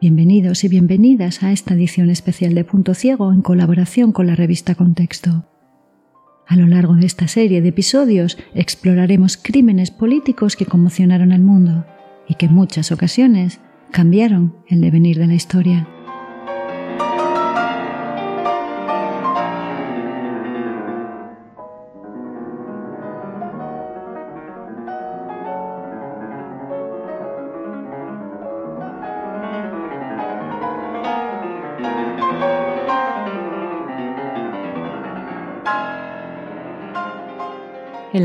Bienvenidos y bienvenidas a esta edición especial de Punto Ciego en colaboración con la revista Contexto. A lo largo de esta serie de episodios exploraremos crímenes políticos que conmocionaron al mundo y que en muchas ocasiones cambiaron el devenir de la historia.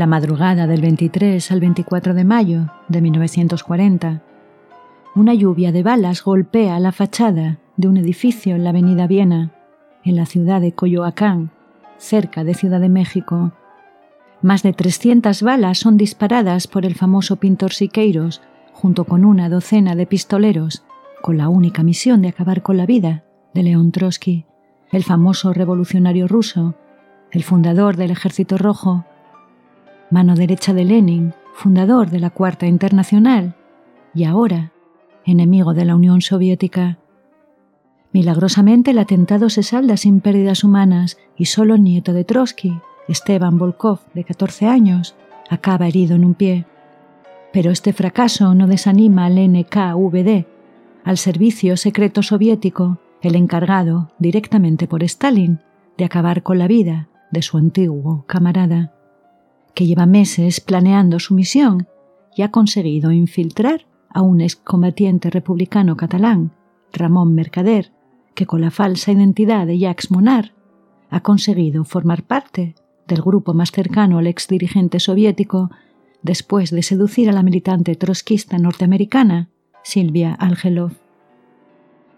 La madrugada del 23 al 24 de mayo de 1940, una lluvia de balas golpea la fachada de un edificio en la avenida Viena, en la ciudad de Coyoacán, cerca de Ciudad de México. Más de 300 balas son disparadas por el famoso pintor Siqueiros, junto con una docena de pistoleros, con la única misión de acabar con la vida de León Trotsky, el famoso revolucionario ruso, el fundador del Ejército Rojo mano derecha de Lenin, fundador de la Cuarta Internacional y ahora enemigo de la Unión Soviética. Milagrosamente el atentado se salda sin pérdidas humanas y solo el nieto de Trotsky, Esteban Volkov, de 14 años, acaba herido en un pie. Pero este fracaso no desanima al NKVD, al servicio secreto soviético, el encargado, directamente por Stalin, de acabar con la vida de su antiguo camarada que lleva meses planeando su misión y ha conseguido infiltrar a un excombatiente republicano catalán, Ramón Mercader, que con la falsa identidad de Jacques Monard ha conseguido formar parte del grupo más cercano al exdirigente soviético después de seducir a la militante trotskista norteamericana Silvia Algelov.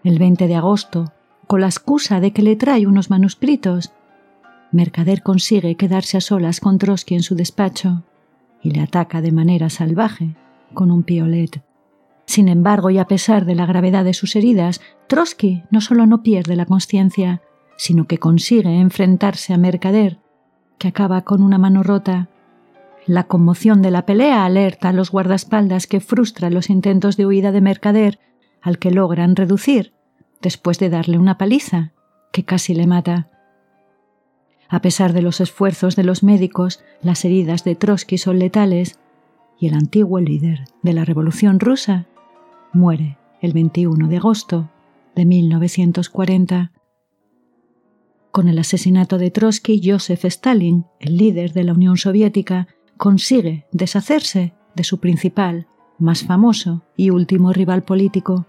El 20 de agosto, con la excusa de que le trae unos manuscritos Mercader consigue quedarse a solas con Trotsky en su despacho y le ataca de manera salvaje con un piolet. Sin embargo, y a pesar de la gravedad de sus heridas, Trotsky no solo no pierde la conciencia, sino que consigue enfrentarse a Mercader, que acaba con una mano rota. La conmoción de la pelea alerta a los guardaespaldas que frustran los intentos de huida de Mercader, al que logran reducir, después de darle una paliza que casi le mata. A pesar de los esfuerzos de los médicos, las heridas de Trotsky son letales y el antiguo líder de la Revolución rusa muere el 21 de agosto de 1940. Con el asesinato de Trotsky, Joseph Stalin, el líder de la Unión Soviética, consigue deshacerse de su principal, más famoso y último rival político.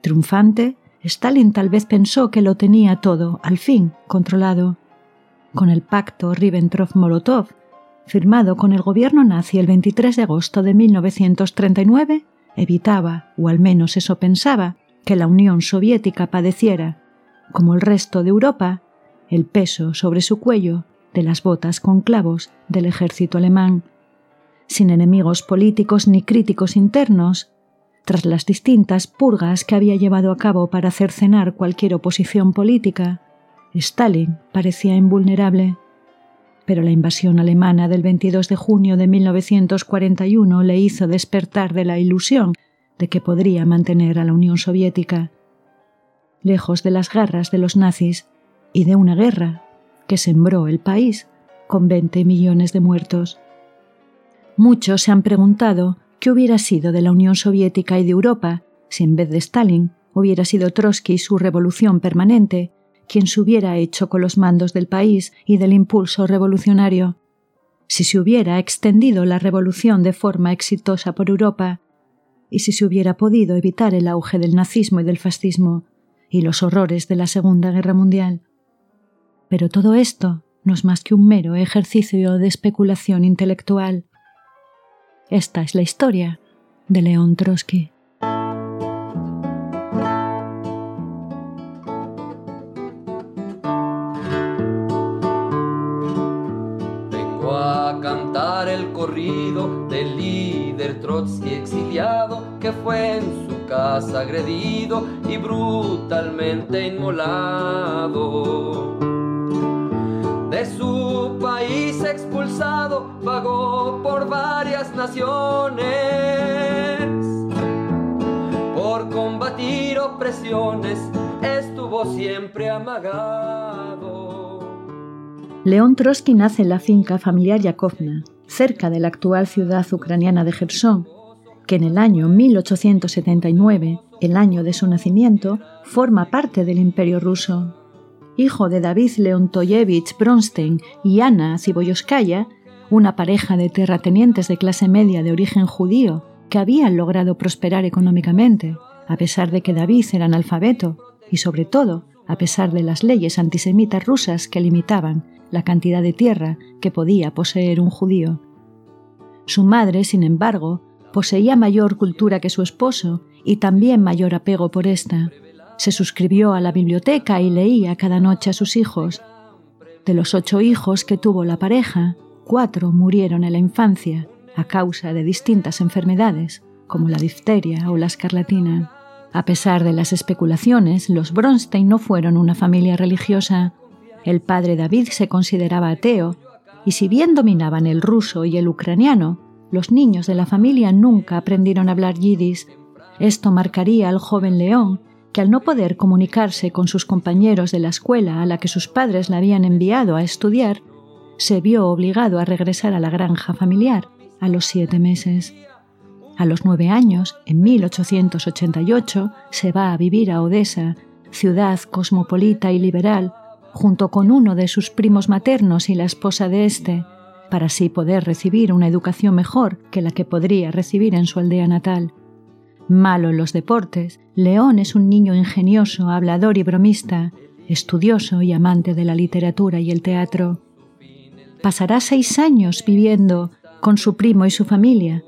Triunfante, Stalin tal vez pensó que lo tenía todo, al fin, controlado con el pacto Ribbentrop-Molotov, firmado con el gobierno nazi el 23 de agosto de 1939, evitaba, o al menos eso pensaba, que la Unión Soviética padeciera, como el resto de Europa, el peso sobre su cuello de las botas con clavos del ejército alemán. Sin enemigos políticos ni críticos internos, tras las distintas purgas que había llevado a cabo para cercenar cualquier oposición política, Stalin parecía invulnerable, pero la invasión alemana del 22 de junio de 1941 le hizo despertar de la ilusión de que podría mantener a la Unión Soviética, lejos de las garras de los nazis y de una guerra que sembró el país con 20 millones de muertos. Muchos se han preguntado qué hubiera sido de la Unión Soviética y de Europa si en vez de Stalin hubiera sido Trotsky su revolución permanente quien se hubiera hecho con los mandos del país y del impulso revolucionario. Si se hubiera extendido la revolución de forma exitosa por Europa, y si se hubiera podido evitar el auge del nazismo y del fascismo y los horrores de la Segunda Guerra Mundial. Pero todo esto no es más que un mero ejercicio de especulación intelectual. Esta es la historia de León Trotsky. Exiliado que fue en su casa agredido y brutalmente inmolado. De su país expulsado, vagó por varias naciones. Por combatir opresiones, estuvo siempre amagado. León Trotsky nace en la finca familiar Yakovna, cerca de la actual ciudad ucraniana de Gerson, que en el año 1879, el año de su nacimiento, forma parte del Imperio ruso. Hijo de David Leontoyevich Bronstein y Ana Ziboyoskaya, una pareja de terratenientes de clase media de origen judío que habían logrado prosperar económicamente, a pesar de que David era analfabeto y, sobre todo, a pesar de las leyes antisemitas rusas que limitaban la cantidad de tierra que podía poseer un judío. Su madre, sin embargo, poseía mayor cultura que su esposo y también mayor apego por ésta. Se suscribió a la biblioteca y leía cada noche a sus hijos. De los ocho hijos que tuvo la pareja, cuatro murieron en la infancia a causa de distintas enfermedades, como la difteria o la escarlatina. A pesar de las especulaciones, los Bronstein no fueron una familia religiosa. El padre David se consideraba ateo, y si bien dominaban el ruso y el ucraniano, los niños de la familia nunca aprendieron a hablar yiddish. Esto marcaría al joven León, que al no poder comunicarse con sus compañeros de la escuela a la que sus padres le habían enviado a estudiar, se vio obligado a regresar a la granja familiar a los siete meses. A los nueve años, en 1888, se va a vivir a Odessa, ciudad cosmopolita y liberal, junto con uno de sus primos maternos y la esposa de éste, para así poder recibir una educación mejor que la que podría recibir en su aldea natal. Malo en los deportes, León es un niño ingenioso, hablador y bromista, estudioso y amante de la literatura y el teatro. Pasará seis años viviendo con su primo y su familia,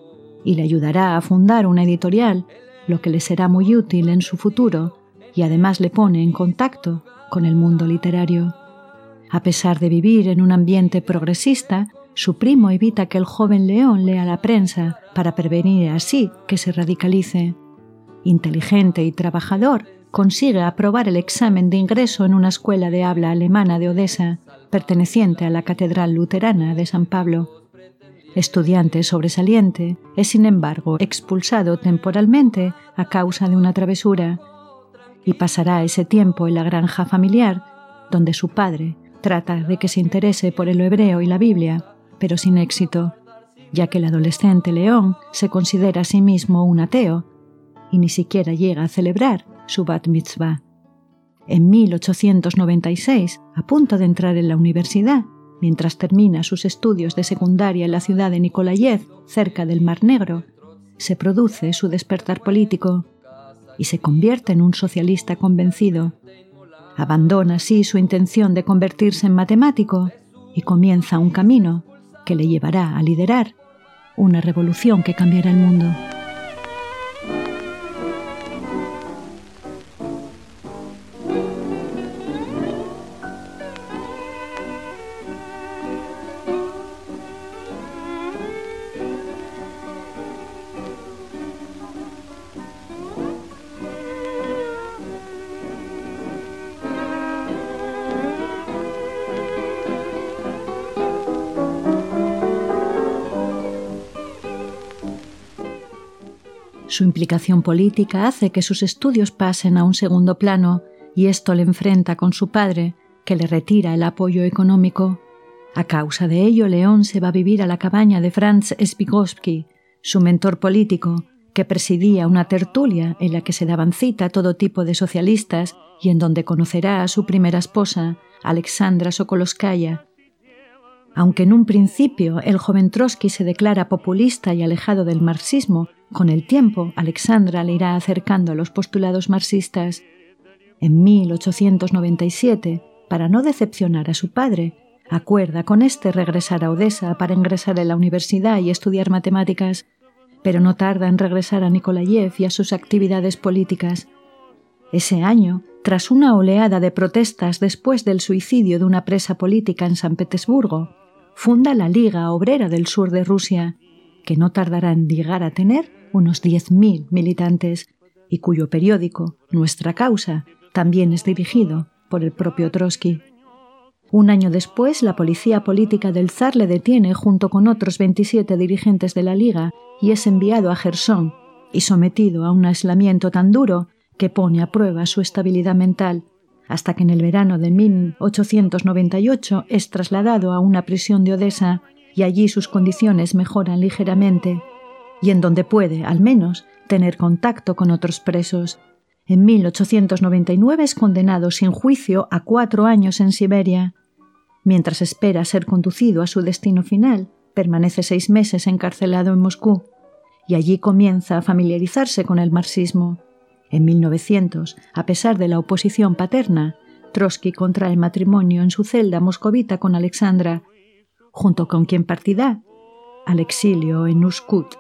y le ayudará a fundar una editorial, lo que le será muy útil en su futuro, y además le pone en contacto con el mundo literario. A pesar de vivir en un ambiente progresista, su primo evita que el joven León lea la prensa para prevenir así que se radicalice. Inteligente y trabajador, consigue aprobar el examen de ingreso en una escuela de habla alemana de Odessa, perteneciente a la Catedral Luterana de San Pablo. Estudiante sobresaliente, es sin embargo expulsado temporalmente a causa de una travesura y pasará ese tiempo en la granja familiar, donde su padre trata de que se interese por el hebreo y la Biblia, pero sin éxito, ya que el adolescente León se considera a sí mismo un ateo y ni siquiera llega a celebrar su bat mitzvah. En 1896, a punto de entrar en la universidad, mientras termina sus estudios de secundaria en la ciudad de Nikolayev, cerca del Mar Negro, se produce su despertar político y se convierte en un socialista convencido. Abandona así su intención de convertirse en matemático y comienza un camino que le llevará a liderar una revolución que cambiará el mundo. Su implicación política hace que sus estudios pasen a un segundo plano y esto le enfrenta con su padre, que le retira el apoyo económico. A causa de ello, León se va a vivir a la cabaña de Franz Spigowski, su mentor político, que presidía una tertulia en la que se daban cita todo tipo de socialistas y en donde conocerá a su primera esposa, Alexandra Sokoloskaya. Aunque en un principio el joven Trotsky se declara populista y alejado del marxismo, con el tiempo, Alexandra le irá acercando a los postulados marxistas. En 1897, para no decepcionar a su padre, acuerda con éste regresar a Odessa para ingresar en la universidad y estudiar matemáticas, pero no tarda en regresar a Nikolayev y a sus actividades políticas. Ese año, tras una oleada de protestas después del suicidio de una presa política en San Petersburgo, funda la Liga Obrera del Sur de Rusia que no tardará en llegar a tener unos 10.000 militantes y cuyo periódico, Nuestra Causa, también es dirigido por el propio Trotsky. Un año después, la policía política del zar le detiene junto con otros 27 dirigentes de la Liga y es enviado a Gerson y sometido a un aislamiento tan duro que pone a prueba su estabilidad mental, hasta que en el verano de 1898 es trasladado a una prisión de Odessa y allí sus condiciones mejoran ligeramente, y en donde puede, al menos, tener contacto con otros presos. En 1899 es condenado sin juicio a cuatro años en Siberia. Mientras espera ser conducido a su destino final, permanece seis meses encarcelado en Moscú y allí comienza a familiarizarse con el marxismo. En 1900, a pesar de la oposición paterna, Trotsky contrae matrimonio en su celda moscovita con Alexandra, junto con quien partirá al exilio en Uskut.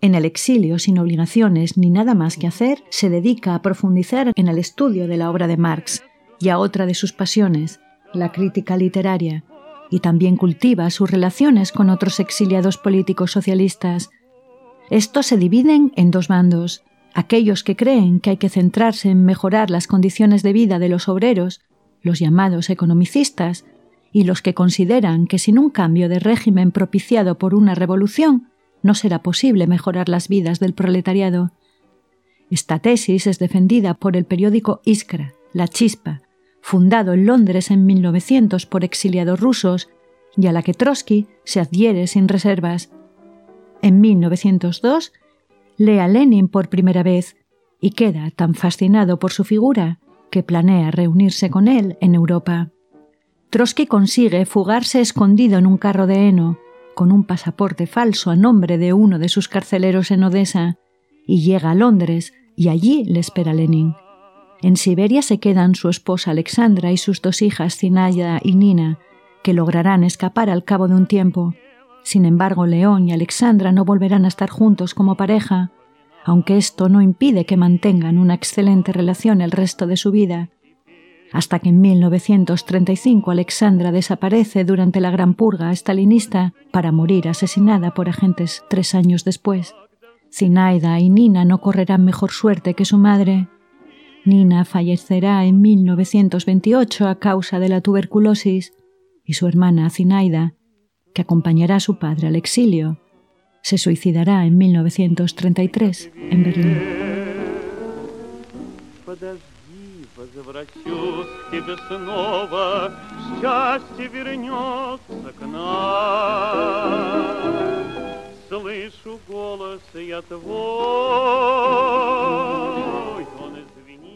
En el exilio, sin obligaciones ni nada más que hacer, se dedica a profundizar en el estudio de la obra de Marx y a otra de sus pasiones, la crítica literaria, y también cultiva sus relaciones con otros exiliados políticos socialistas, estos se dividen en dos bandos, aquellos que creen que hay que centrarse en mejorar las condiciones de vida de los obreros, los llamados economicistas, y los que consideran que sin un cambio de régimen propiciado por una revolución no será posible mejorar las vidas del proletariado. Esta tesis es defendida por el periódico Iskra, La Chispa, fundado en Londres en 1900 por exiliados rusos, y a la que Trotsky se adhiere sin reservas. En 1902 lee a Lenin por primera vez y queda tan fascinado por su figura que planea reunirse con él en Europa. Trotsky consigue fugarse escondido en un carro de heno, con un pasaporte falso a nombre de uno de sus carceleros en Odessa, y llega a Londres, y allí le espera Lenin. En Siberia se quedan su esposa Alexandra y sus dos hijas Zinaya y Nina, que lograrán escapar al cabo de un tiempo, sin embargo, León y Alexandra no volverán a estar juntos como pareja, aunque esto no impide que mantengan una excelente relación el resto de su vida, hasta que en 1935 Alexandra desaparece durante la Gran Purga stalinista para morir asesinada por agentes tres años después. Zinaida y Nina no correrán mejor suerte que su madre. Nina fallecerá en 1928 a causa de la tuberculosis y su hermana Zinaida que acompañará a su padre al exilio, se suicidará en 1933 en Berlín.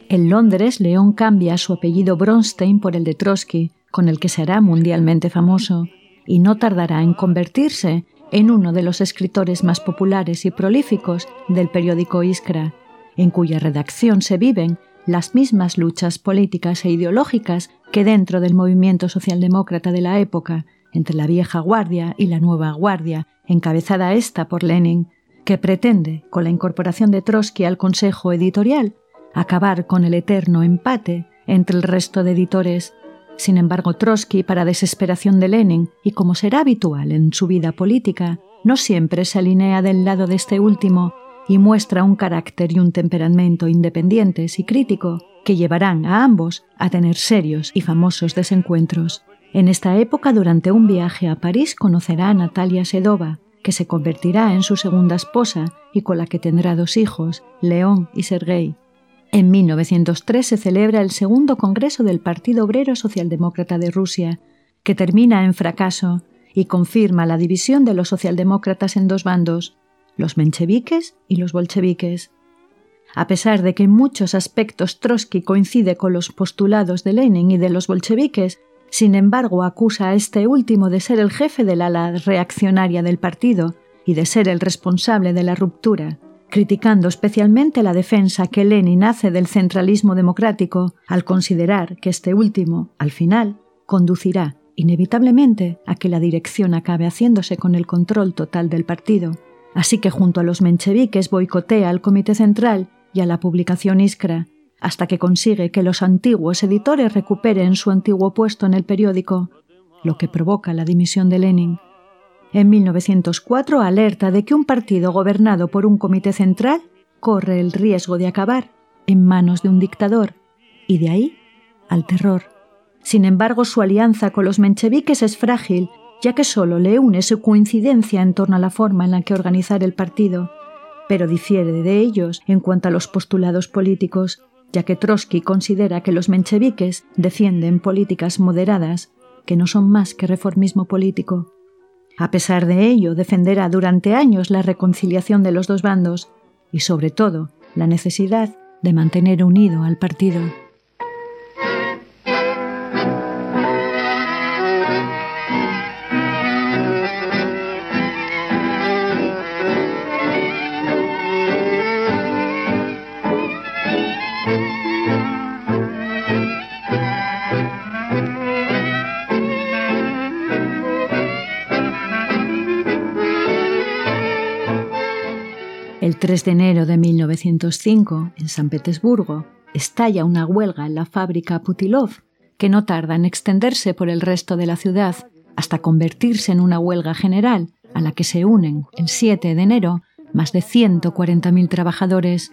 En Londres, León cambia su apellido Bronstein por el de Trotsky, con el que será mundialmente famoso y no tardará en convertirse en uno de los escritores más populares y prolíficos del periódico Iskra, en cuya redacción se viven las mismas luchas políticas e ideológicas que dentro del movimiento socialdemócrata de la época, entre la vieja guardia y la nueva guardia, encabezada esta por Lenin, que pretende, con la incorporación de Trotsky al Consejo Editorial, acabar con el eterno empate entre el resto de editores sin embargo, Trotsky, para desesperación de Lenin, y como será habitual en su vida política, no siempre se alinea del lado de este último y muestra un carácter y un temperamento independientes y crítico que llevarán a ambos a tener serios y famosos desencuentros. En esta época, durante un viaje a París, conocerá a Natalia Sedova, que se convertirá en su segunda esposa y con la que tendrá dos hijos, León y Sergei. En 1903 se celebra el segundo Congreso del Partido Obrero Socialdemócrata de Rusia, que termina en fracaso y confirma la división de los socialdemócratas en dos bandos, los mencheviques y los bolcheviques. A pesar de que en muchos aspectos Trotsky coincide con los postulados de Lenin y de los bolcheviques, sin embargo acusa a este último de ser el jefe del ala reaccionaria del partido y de ser el responsable de la ruptura criticando especialmente la defensa que Lenin hace del centralismo democrático al considerar que este último, al final, conducirá inevitablemente a que la dirección acabe haciéndose con el control total del partido. Así que junto a los mencheviques boicotea al Comité Central y a la publicación Iskra, hasta que consigue que los antiguos editores recuperen su antiguo puesto en el periódico, lo que provoca la dimisión de Lenin. En 1904 alerta de que un partido gobernado por un comité central corre el riesgo de acabar en manos de un dictador, y de ahí al terror. Sin embargo, su alianza con los mencheviques es frágil, ya que solo le une su coincidencia en torno a la forma en la que organizar el partido, pero difiere de ellos en cuanto a los postulados políticos, ya que Trotsky considera que los mencheviques defienden políticas moderadas, que no son más que reformismo político. A pesar de ello, defenderá durante años la reconciliación de los dos bandos y, sobre todo, la necesidad de mantener unido al partido. 3 de enero de 1905, en San Petersburgo, estalla una huelga en la fábrica Putilov, que no tarda en extenderse por el resto de la ciudad hasta convertirse en una huelga general, a la que se unen, el 7 de enero, más de 140.000 trabajadores.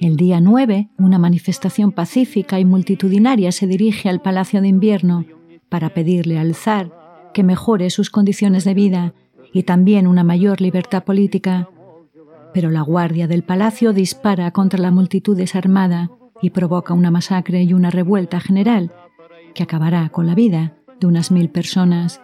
El día 9, una manifestación pacífica y multitudinaria se dirige al Palacio de Invierno para pedirle al zar que mejore sus condiciones de vida y también una mayor libertad política pero la guardia del palacio dispara contra la multitud desarmada y provoca una masacre y una revuelta general que acabará con la vida de unas mil personas.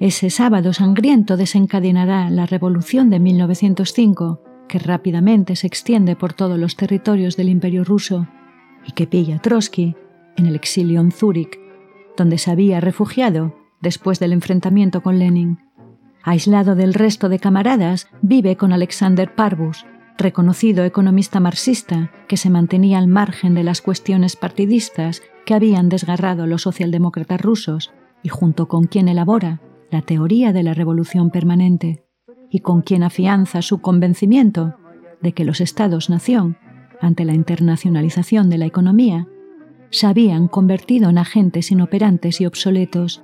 Ese sábado sangriento desencadenará la revolución de 1905, que rápidamente se extiende por todos los territorios del Imperio ruso y que pilla a Trotsky en el exilio en Zúrich, donde se había refugiado después del enfrentamiento con Lenin aislado del resto de camaradas, vive con Alexander Parvus, reconocido economista marxista que se mantenía al margen de las cuestiones partidistas que habían desgarrado los socialdemócratas rusos y junto con quien elabora la teoría de la revolución permanente y con quien afianza su convencimiento de que los estados-nación, ante la internacionalización de la economía, se habían convertido en agentes inoperantes y obsoletos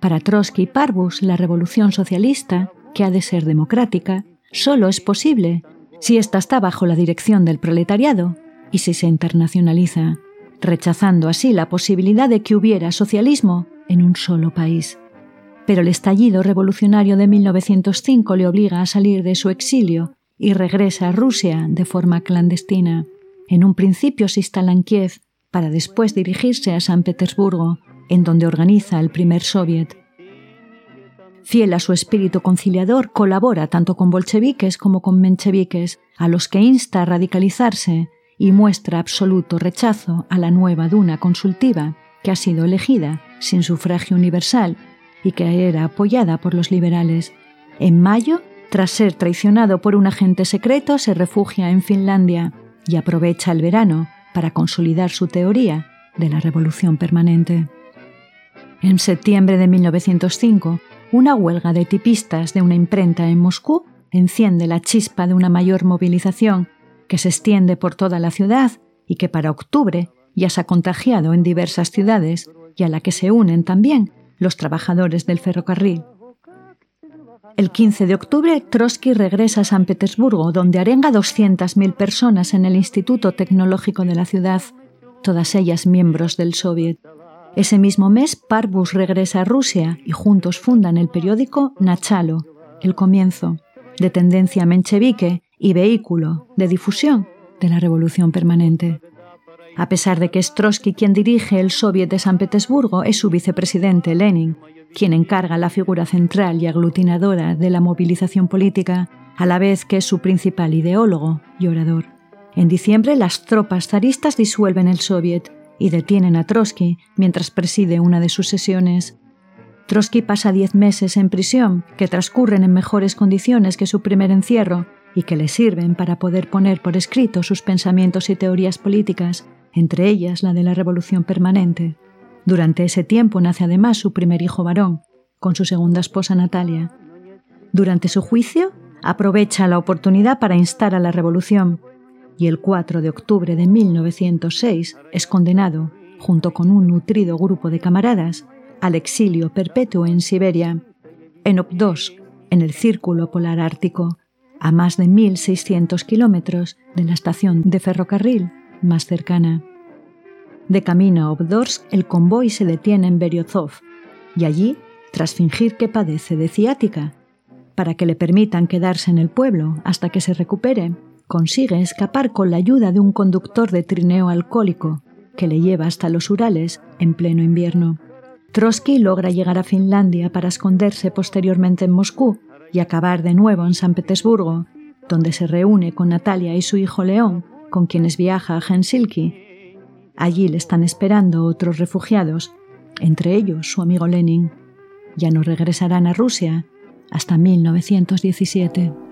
para Trotsky y Parvus, la revolución socialista, que ha de ser democrática, solo es posible si ésta está bajo la dirección del proletariado y si se internacionaliza, rechazando así la posibilidad de que hubiera socialismo en un solo país. Pero el estallido revolucionario de 1905 le obliga a salir de su exilio y regresa a Rusia de forma clandestina. En un principio se instala en Kiev para después dirigirse a San Petersburgo, en donde organiza el primer soviet. Fiel a su espíritu conciliador, colabora tanto con bolcheviques como con mencheviques, a los que insta a radicalizarse y muestra absoluto rechazo a la nueva duna consultiva, que ha sido elegida sin sufragio universal y que era apoyada por los liberales. En mayo, tras ser traicionado por un agente secreto, se refugia en Finlandia y aprovecha el verano para consolidar su teoría de la revolución permanente. En septiembre de 1905, una huelga de tipistas de una imprenta en Moscú enciende la chispa de una mayor movilización que se extiende por toda la ciudad y que para octubre ya se ha contagiado en diversas ciudades y a la que se unen también los trabajadores del ferrocarril. El 15 de octubre, Trotsky regresa a San Petersburgo, donde arenga 200.000 personas en el Instituto Tecnológico de la ciudad, todas ellas miembros del Soviet. Ese mismo mes, Parvus regresa a Rusia y juntos fundan el periódico Nachalo, El Comienzo, de tendencia menchevique y vehículo de difusión de la Revolución Permanente. A pesar de que es Trotsky quien dirige el Soviet de San Petersburgo, es su vicepresidente Lenin, quien encarga la figura central y aglutinadora de la movilización política, a la vez que es su principal ideólogo y orador. En diciembre, las tropas zaristas disuelven el Soviet y detienen a Trotsky mientras preside una de sus sesiones. Trotsky pasa diez meses en prisión, que transcurren en mejores condiciones que su primer encierro y que le sirven para poder poner por escrito sus pensamientos y teorías políticas, entre ellas la de la revolución permanente. Durante ese tiempo nace además su primer hijo varón, con su segunda esposa Natalia. Durante su juicio, aprovecha la oportunidad para instar a la revolución, y el 4 de octubre de 1906 es condenado, junto con un nutrido grupo de camaradas, al exilio perpetuo en Siberia. en Obdorsk, en el Círculo Polar Ártico, a más de 1.600 kilómetros de la estación de ferrocarril más cercana. De camino a Obdorsk, el convoy se detiene en Beryozov y allí, tras fingir que padece de ciática, para que le permitan quedarse en el pueblo hasta que se recupere, consigue escapar con la ayuda de un conductor de trineo alcohólico que le lleva hasta los Urales en pleno invierno. Trotsky logra llegar a Finlandia para esconderse posteriormente en Moscú y acabar de nuevo en San Petersburgo, donde se reúne con Natalia y su hijo León, con quienes viaja a Helsinki. Allí le están esperando otros refugiados, entre ellos su amigo Lenin. Ya no regresarán a Rusia hasta 1917.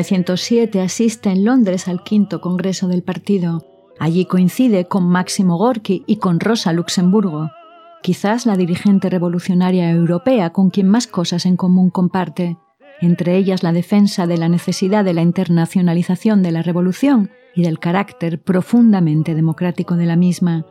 1907 asiste en Londres al quinto congreso del partido. Allí coincide con Máximo Gorki y con Rosa Luxemburgo, quizás la dirigente revolucionaria europea con quien más cosas en común comparte, entre ellas la defensa de la necesidad de la internacionalización de la revolución y del carácter profundamente democrático de la misma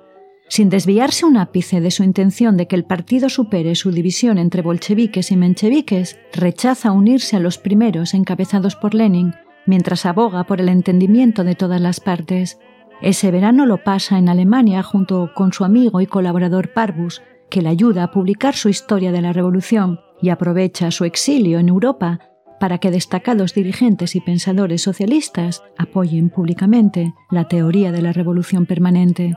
sin desviarse un ápice de su intención de que el partido supere su división entre bolcheviques y mencheviques, rechaza unirse a los primeros encabezados por Lenin, mientras aboga por el entendimiento de todas las partes. Ese verano lo pasa en Alemania junto con su amigo y colaborador Parvus, que le ayuda a publicar su historia de la revolución y aprovecha su exilio en Europa para que destacados dirigentes y pensadores socialistas apoyen públicamente la teoría de la revolución permanente.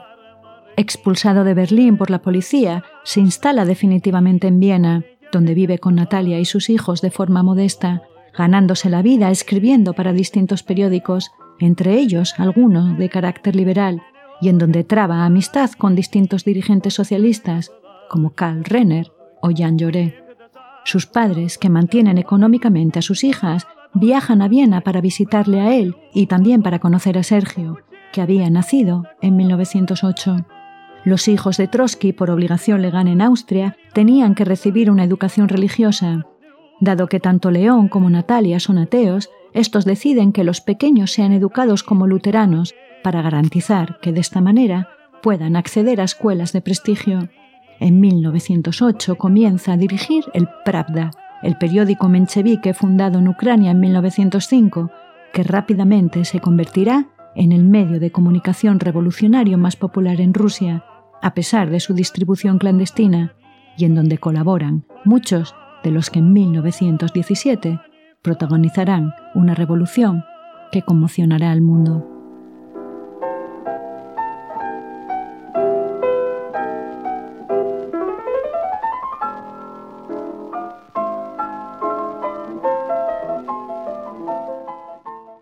Expulsado de Berlín por la policía, se instala definitivamente en Viena, donde vive con Natalia y sus hijos de forma modesta, ganándose la vida escribiendo para distintos periódicos, entre ellos algunos de carácter liberal, y en donde traba amistad con distintos dirigentes socialistas, como Karl Renner o Jan Lloré. Sus padres, que mantienen económicamente a sus hijas, viajan a Viena para visitarle a él y también para conocer a Sergio, que había nacido en 1908. Los hijos de Trotsky, por obligación legal en Austria, tenían que recibir una educación religiosa. Dado que tanto León como Natalia son ateos, estos deciden que los pequeños sean educados como luteranos para garantizar que de esta manera puedan acceder a escuelas de prestigio. En 1908 comienza a dirigir el Pravda, el periódico menchevique fundado en Ucrania en 1905, que rápidamente se convertirá en el medio de comunicación revolucionario más popular en Rusia a pesar de su distribución clandestina, y en donde colaboran muchos de los que en 1917 protagonizarán una revolución que conmocionará al mundo.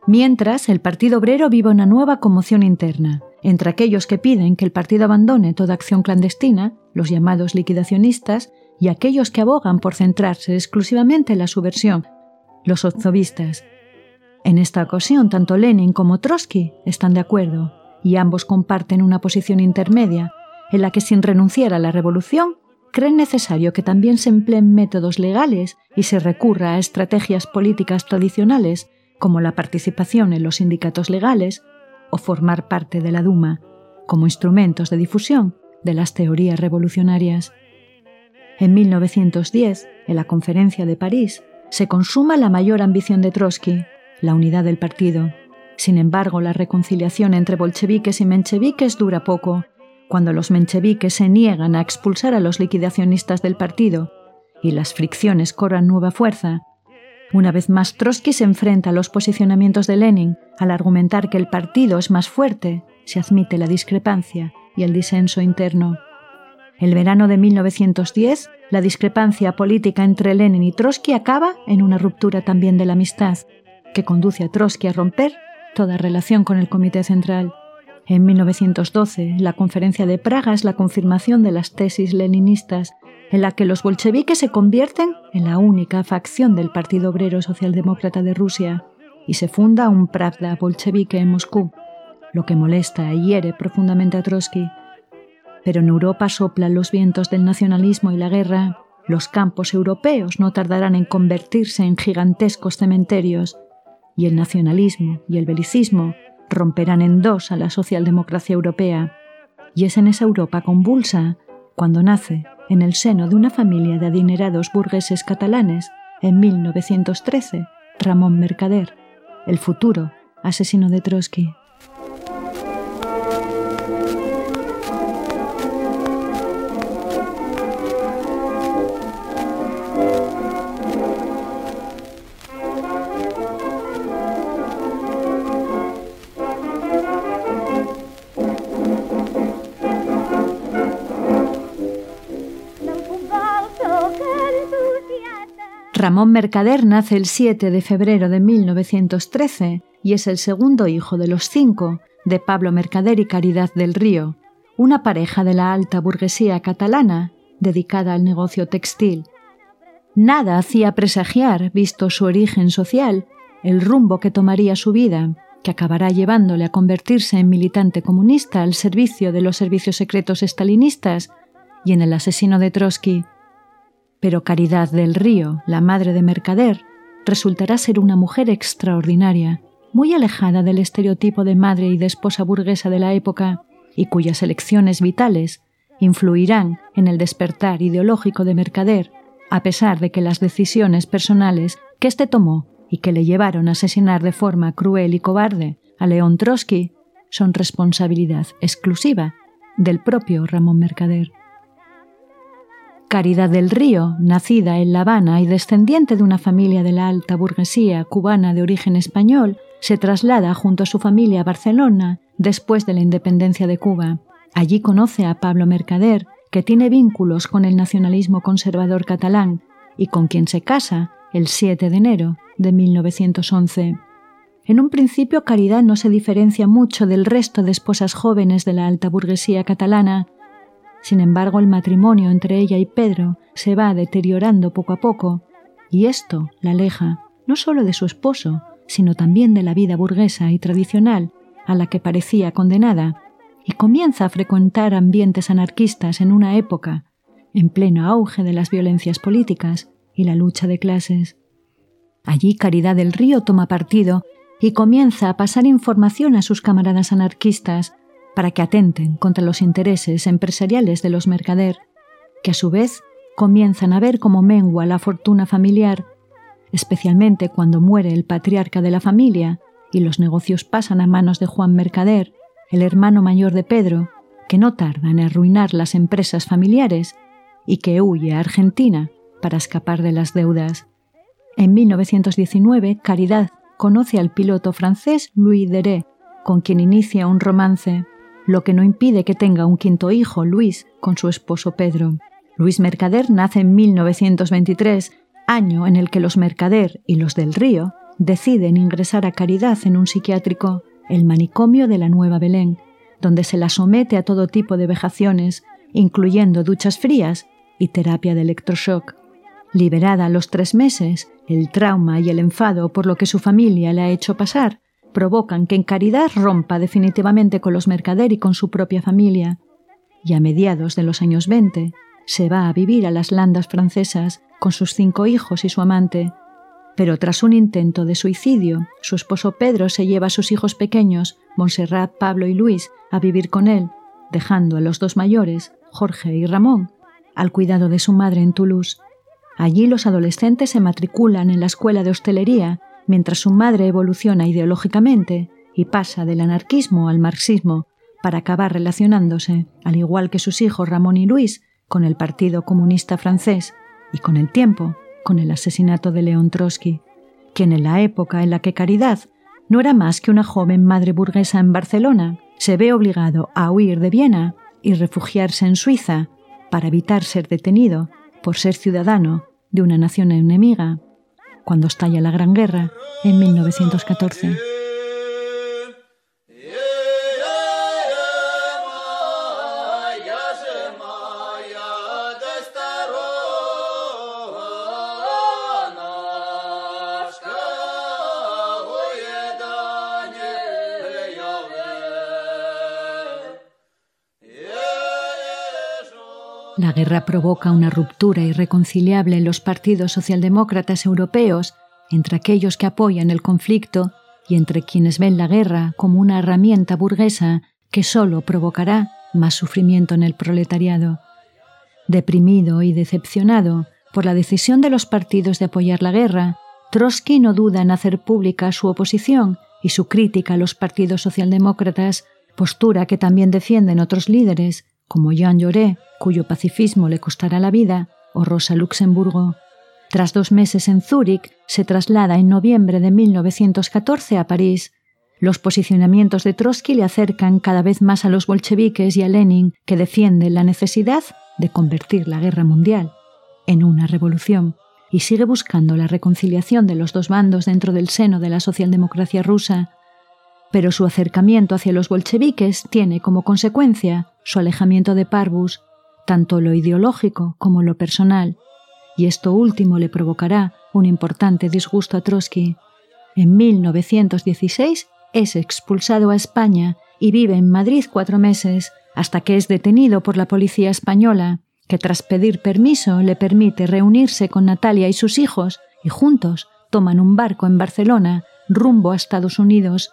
Mientras, el Partido Obrero vive una nueva conmoción interna entre aquellos que piden que el partido abandone toda acción clandestina, los llamados liquidacionistas, y aquellos que abogan por centrarse exclusivamente en la subversión, los ozobistas. En esta ocasión, tanto Lenin como Trotsky están de acuerdo, y ambos comparten una posición intermedia, en la que sin renunciar a la revolución, creen necesario que también se empleen métodos legales y se recurra a estrategias políticas tradicionales, como la participación en los sindicatos legales, o formar parte de la Duma como instrumentos de difusión de las teorías revolucionarias. En 1910, en la Conferencia de París, se consuma la mayor ambición de Trotsky, la unidad del partido. Sin embargo, la reconciliación entre bolcheviques y mencheviques dura poco, cuando los mencheviques se niegan a expulsar a los liquidacionistas del partido y las fricciones cobran nueva fuerza, una vez más, Trotsky se enfrenta a los posicionamientos de Lenin al argumentar que el partido es más fuerte si admite la discrepancia y el disenso interno. El verano de 1910, la discrepancia política entre Lenin y Trotsky acaba en una ruptura también de la amistad, que conduce a Trotsky a romper toda relación con el Comité Central. En 1912, la Conferencia de Praga es la confirmación de las tesis leninistas en la que los bolcheviques se convierten en la única facción del Partido Obrero Socialdemócrata de Rusia. y se funda un Pravda bolchevique en Moscú, lo que molesta y hiere profundamente a Trotsky. Pero en Europa soplan los vientos del nacionalismo y la guerra. Los campos europeos no tardarán en convertirse en gigantescos cementerios, y el nacionalismo y el belicismo romperán en dos a la socialdemocracia europea. Y es en esa Europa convulsa cuando nace, en el seno de una familia de adinerados burgueses catalanes, en 1913, Ramón Mercader, el futuro asesino de Trotsky. Ramón Mercader nace el 7 de febrero de 1913 y es el segundo hijo de los cinco de Pablo Mercader y Caridad del Río, una pareja de la alta burguesía catalana dedicada al negocio textil. Nada hacía presagiar, visto su origen social, el rumbo que tomaría su vida, que acabará llevándole a convertirse en militante comunista al servicio de los servicios secretos estalinistas y en el asesino de Trotsky, pero Caridad del Río, la madre de Mercader, resultará ser una mujer extraordinaria, muy alejada del estereotipo de madre y de esposa burguesa de la época, y cuyas elecciones vitales influirán en el despertar ideológico de Mercader, a pesar de que las decisiones personales que éste tomó y que le llevaron a asesinar de forma cruel y cobarde a León Trotsky son responsabilidad exclusiva del propio Ramón Mercader. Caridad del Río, nacida en La Habana y descendiente de una familia de la alta burguesía cubana de origen español, se traslada junto a su familia a Barcelona después de la independencia de Cuba. Allí conoce a Pablo Mercader, que tiene vínculos con el nacionalismo conservador catalán y con quien se casa el 7 de enero de 1911. En un principio Caridad no se diferencia mucho del resto de esposas jóvenes de la alta burguesía catalana, sin embargo, el matrimonio entre ella y Pedro se va deteriorando poco a poco, y esto la aleja no solo de su esposo, sino también de la vida burguesa y tradicional a la que parecía condenada, y comienza a frecuentar ambientes anarquistas en una época, en pleno auge de las violencias políticas y la lucha de clases. Allí Caridad del Río toma partido y comienza a pasar información a sus camaradas anarquistas para que atenten contra los intereses empresariales de los mercader, que a su vez comienzan a ver como mengua la fortuna familiar, especialmente cuando muere el patriarca de la familia y los negocios pasan a manos de Juan Mercader, el hermano mayor de Pedro, que no tarda en arruinar las empresas familiares y que huye a Argentina para escapar de las deudas. En 1919, Caridad conoce al piloto francés Louis Deret, con quien inicia un romance lo que no impide que tenga un quinto hijo, Luis, con su esposo Pedro. Luis Mercader nace en 1923, año en el que los Mercader y los del Río deciden ingresar a Caridad en un psiquiátrico, el manicomio de la Nueva Belén, donde se la somete a todo tipo de vejaciones, incluyendo duchas frías y terapia de electroshock. Liberada a los tres meses, el trauma y el enfado por lo que su familia le ha hecho pasar provocan que en Caridad rompa definitivamente con los Mercader y con su propia familia, y a mediados de los años 20 se va a vivir a las landas francesas con sus cinco hijos y su amante. Pero tras un intento de suicidio, su esposo Pedro se lleva a sus hijos pequeños, Montserrat, Pablo y Luis, a vivir con él, dejando a los dos mayores, Jorge y Ramón, al cuidado de su madre en Toulouse. Allí los adolescentes se matriculan en la escuela de hostelería mientras su madre evoluciona ideológicamente y pasa del anarquismo al marxismo para acabar relacionándose, al igual que sus hijos Ramón y Luis, con el Partido Comunista francés y con el tiempo con el asesinato de León Trotsky, quien en la época en la que Caridad no era más que una joven madre burguesa en Barcelona, se ve obligado a huir de Viena y refugiarse en Suiza para evitar ser detenido por ser ciudadano de una nación enemiga cuando estalla la Gran Guerra en 1914. Guerra provoca una ruptura irreconciliable en los partidos socialdemócratas europeos entre aquellos que apoyan el conflicto y entre quienes ven la guerra como una herramienta burguesa que solo provocará más sufrimiento en el proletariado. Deprimido y decepcionado por la decisión de los partidos de apoyar la guerra, Trotsky no duda en hacer pública su oposición y su crítica a los partidos socialdemócratas, postura que también defienden otros líderes, como Jean Jaurès, cuyo pacifismo le costará la vida, o Rosa Luxemburgo. Tras dos meses en Zúrich, se traslada en noviembre de 1914 a París. Los posicionamientos de Trotsky le acercan cada vez más a los bolcheviques y a Lenin, que defiende la necesidad de convertir la guerra mundial en una revolución y sigue buscando la reconciliación de los dos bandos dentro del seno de la socialdemocracia rusa. Pero su acercamiento hacia los bolcheviques tiene como consecuencia su alejamiento de Parvus, tanto lo ideológico como lo personal, y esto último le provocará un importante disgusto a Trotsky. En 1916 es expulsado a España y vive en Madrid cuatro meses, hasta que es detenido por la policía española, que tras pedir permiso le permite reunirse con Natalia y sus hijos, y juntos toman un barco en Barcelona rumbo a Estados Unidos.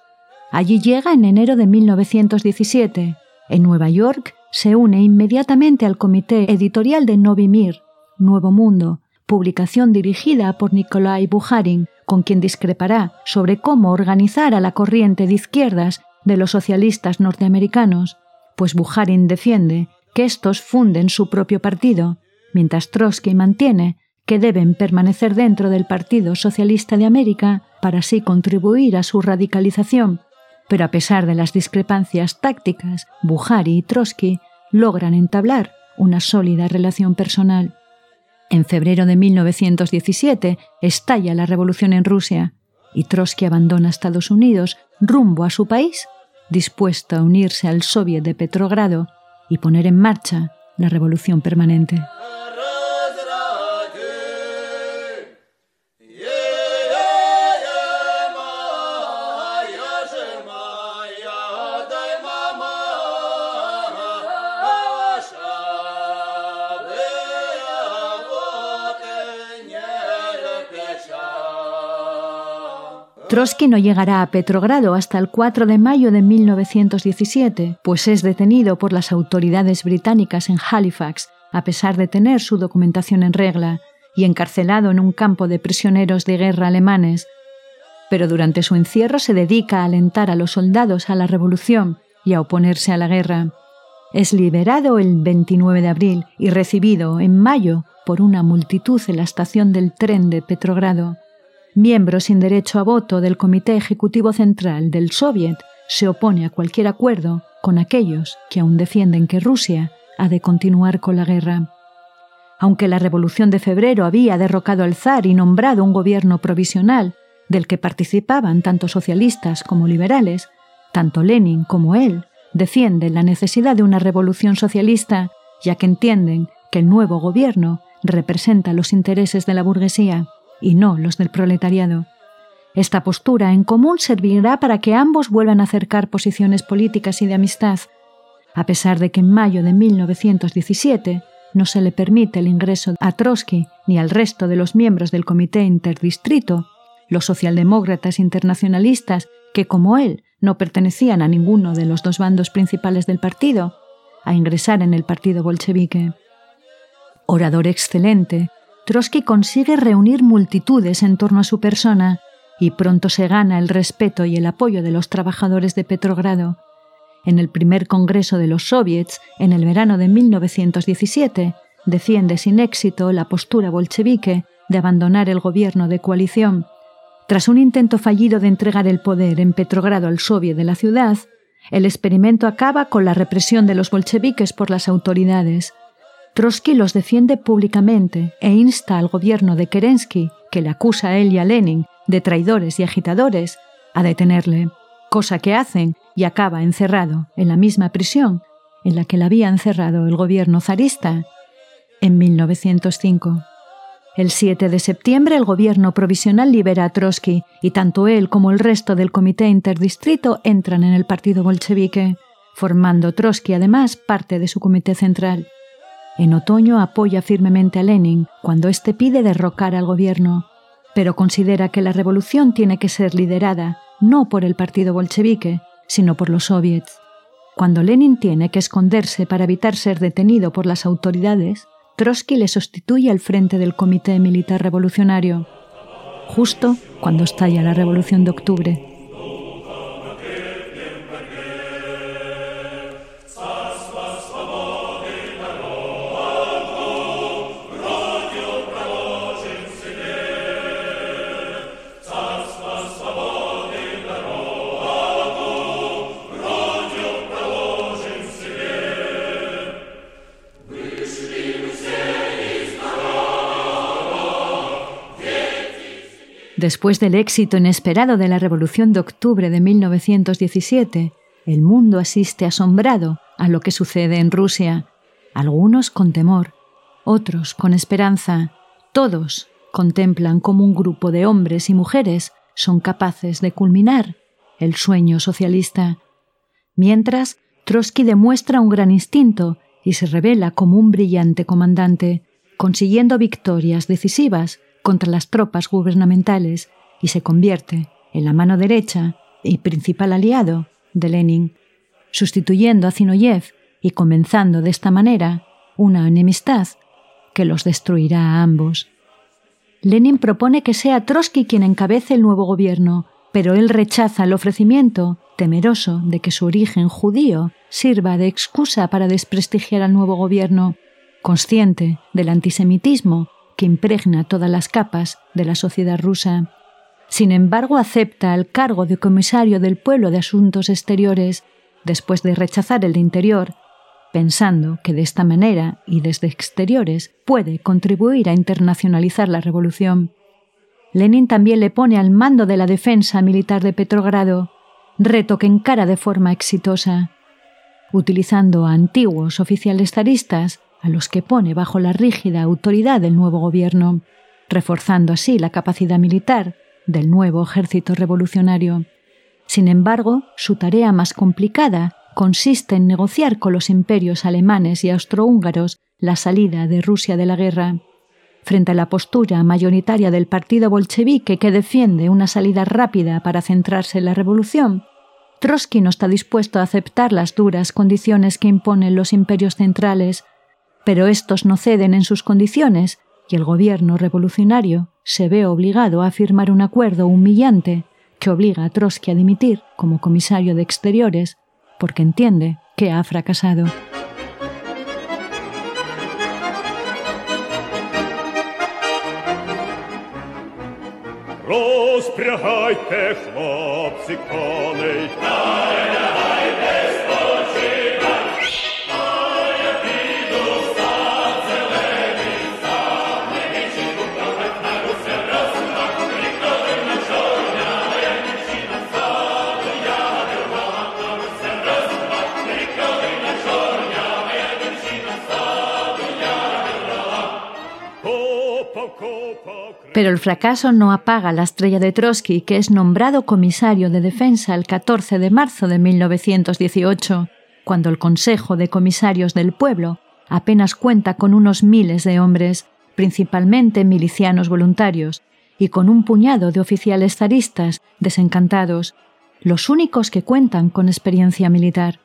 Allí llega en enero de 1917. En Nueva York se une inmediatamente al comité editorial de Novimir, Nuevo Mundo, publicación dirigida por Nikolai Bukharin, con quien discrepará sobre cómo organizar a la corriente de izquierdas de los socialistas norteamericanos, pues Bukharin defiende que estos funden su propio partido, mientras Trotsky mantiene que deben permanecer dentro del Partido Socialista de América para así contribuir a su radicalización. Pero a pesar de las discrepancias tácticas, Bujari y Trotsky logran entablar una sólida relación personal. En febrero de 1917 estalla la revolución en Rusia y Trotsky abandona Estados Unidos rumbo a su país, dispuesto a unirse al Soviet de Petrogrado y poner en marcha la revolución permanente. Trotsky no llegará a Petrogrado hasta el 4 de mayo de 1917, pues es detenido por las autoridades británicas en Halifax, a pesar de tener su documentación en regla, y encarcelado en un campo de prisioneros de guerra alemanes. Pero durante su encierro se dedica a alentar a los soldados a la revolución y a oponerse a la guerra. Es liberado el 29 de abril y recibido en mayo por una multitud en la estación del tren de Petrogrado miembro sin derecho a voto del Comité Ejecutivo Central del Soviet, se opone a cualquier acuerdo con aquellos que aún defienden que Rusia ha de continuar con la guerra. Aunque la Revolución de Febrero había derrocado al zar y nombrado un gobierno provisional del que participaban tanto socialistas como liberales, tanto Lenin como él defienden la necesidad de una revolución socialista, ya que entienden que el nuevo gobierno representa los intereses de la burguesía y no los del proletariado. Esta postura en común servirá para que ambos vuelvan a acercar posiciones políticas y de amistad, a pesar de que en mayo de 1917 no se le permite el ingreso a Trotsky ni al resto de los miembros del Comité Interdistrito, los socialdemócratas internacionalistas, que como él no pertenecían a ninguno de los dos bandos principales del partido, a ingresar en el partido bolchevique. Orador excelente, Trotsky consigue reunir multitudes en torno a su persona y pronto se gana el respeto y el apoyo de los trabajadores de Petrogrado. En el primer Congreso de los Soviets, en el verano de 1917, defiende sin éxito la postura bolchevique de abandonar el gobierno de coalición. Tras un intento fallido de entregar el poder en Petrogrado al Soviet de la ciudad, el experimento acaba con la represión de los bolcheviques por las autoridades. Trotsky los defiende públicamente e insta al gobierno de Kerensky, que le acusa a él y a Lenin de traidores y agitadores, a detenerle, cosa que hacen y acaba encerrado en la misma prisión en la que le había encerrado el gobierno zarista en 1905. El 7 de septiembre el gobierno provisional libera a Trotsky y tanto él como el resto del comité interdistrito entran en el partido bolchevique, formando Trotsky además parte de su comité central. En otoño apoya firmemente a Lenin cuando éste pide derrocar al gobierno, pero considera que la revolución tiene que ser liderada no por el partido bolchevique, sino por los soviets. Cuando Lenin tiene que esconderse para evitar ser detenido por las autoridades, Trotsky le sustituye al frente del Comité Militar Revolucionario, justo cuando estalla la Revolución de Octubre. Después del éxito inesperado de la Revolución de Octubre de 1917, el mundo asiste asombrado a lo que sucede en Rusia, algunos con temor, otros con esperanza, todos contemplan cómo un grupo de hombres y mujeres son capaces de culminar el sueño socialista. Mientras, Trotsky demuestra un gran instinto y se revela como un brillante comandante, consiguiendo victorias decisivas contra las tropas gubernamentales y se convierte en la mano derecha y principal aliado de Lenin, sustituyendo a Zinoyev y comenzando de esta manera una enemistad que los destruirá a ambos. Lenin propone que sea Trotsky quien encabece el nuevo gobierno, pero él rechaza el ofrecimiento, temeroso de que su origen judío sirva de excusa para desprestigiar al nuevo gobierno, consciente del antisemitismo que impregna todas las capas de la sociedad rusa. Sin embargo, acepta el cargo de comisario del pueblo de Asuntos Exteriores después de rechazar el de Interior, pensando que de esta manera y desde exteriores puede contribuir a internacionalizar la revolución. Lenin también le pone al mando de la defensa militar de Petrogrado, reto que encara de forma exitosa. Utilizando a antiguos oficiales zaristas, a los que pone bajo la rígida autoridad del nuevo gobierno, reforzando así la capacidad militar del nuevo ejército revolucionario. Sin embargo, su tarea más complicada consiste en negociar con los imperios alemanes y austrohúngaros la salida de Rusia de la guerra. Frente a la postura mayoritaria del partido bolchevique que defiende una salida rápida para centrarse en la revolución, Trotsky no está dispuesto a aceptar las duras condiciones que imponen los imperios centrales pero estos no ceden en sus condiciones y el gobierno revolucionario se ve obligado a firmar un acuerdo humillante que obliga a Trotsky a dimitir como comisario de Exteriores porque entiende que ha fracasado. Pero el fracaso no apaga la estrella de Trotsky, que es nombrado comisario de defensa el 14 de marzo de 1918, cuando el Consejo de Comisarios del Pueblo apenas cuenta con unos miles de hombres, principalmente milicianos voluntarios, y con un puñado de oficiales zaristas desencantados, los únicos que cuentan con experiencia militar.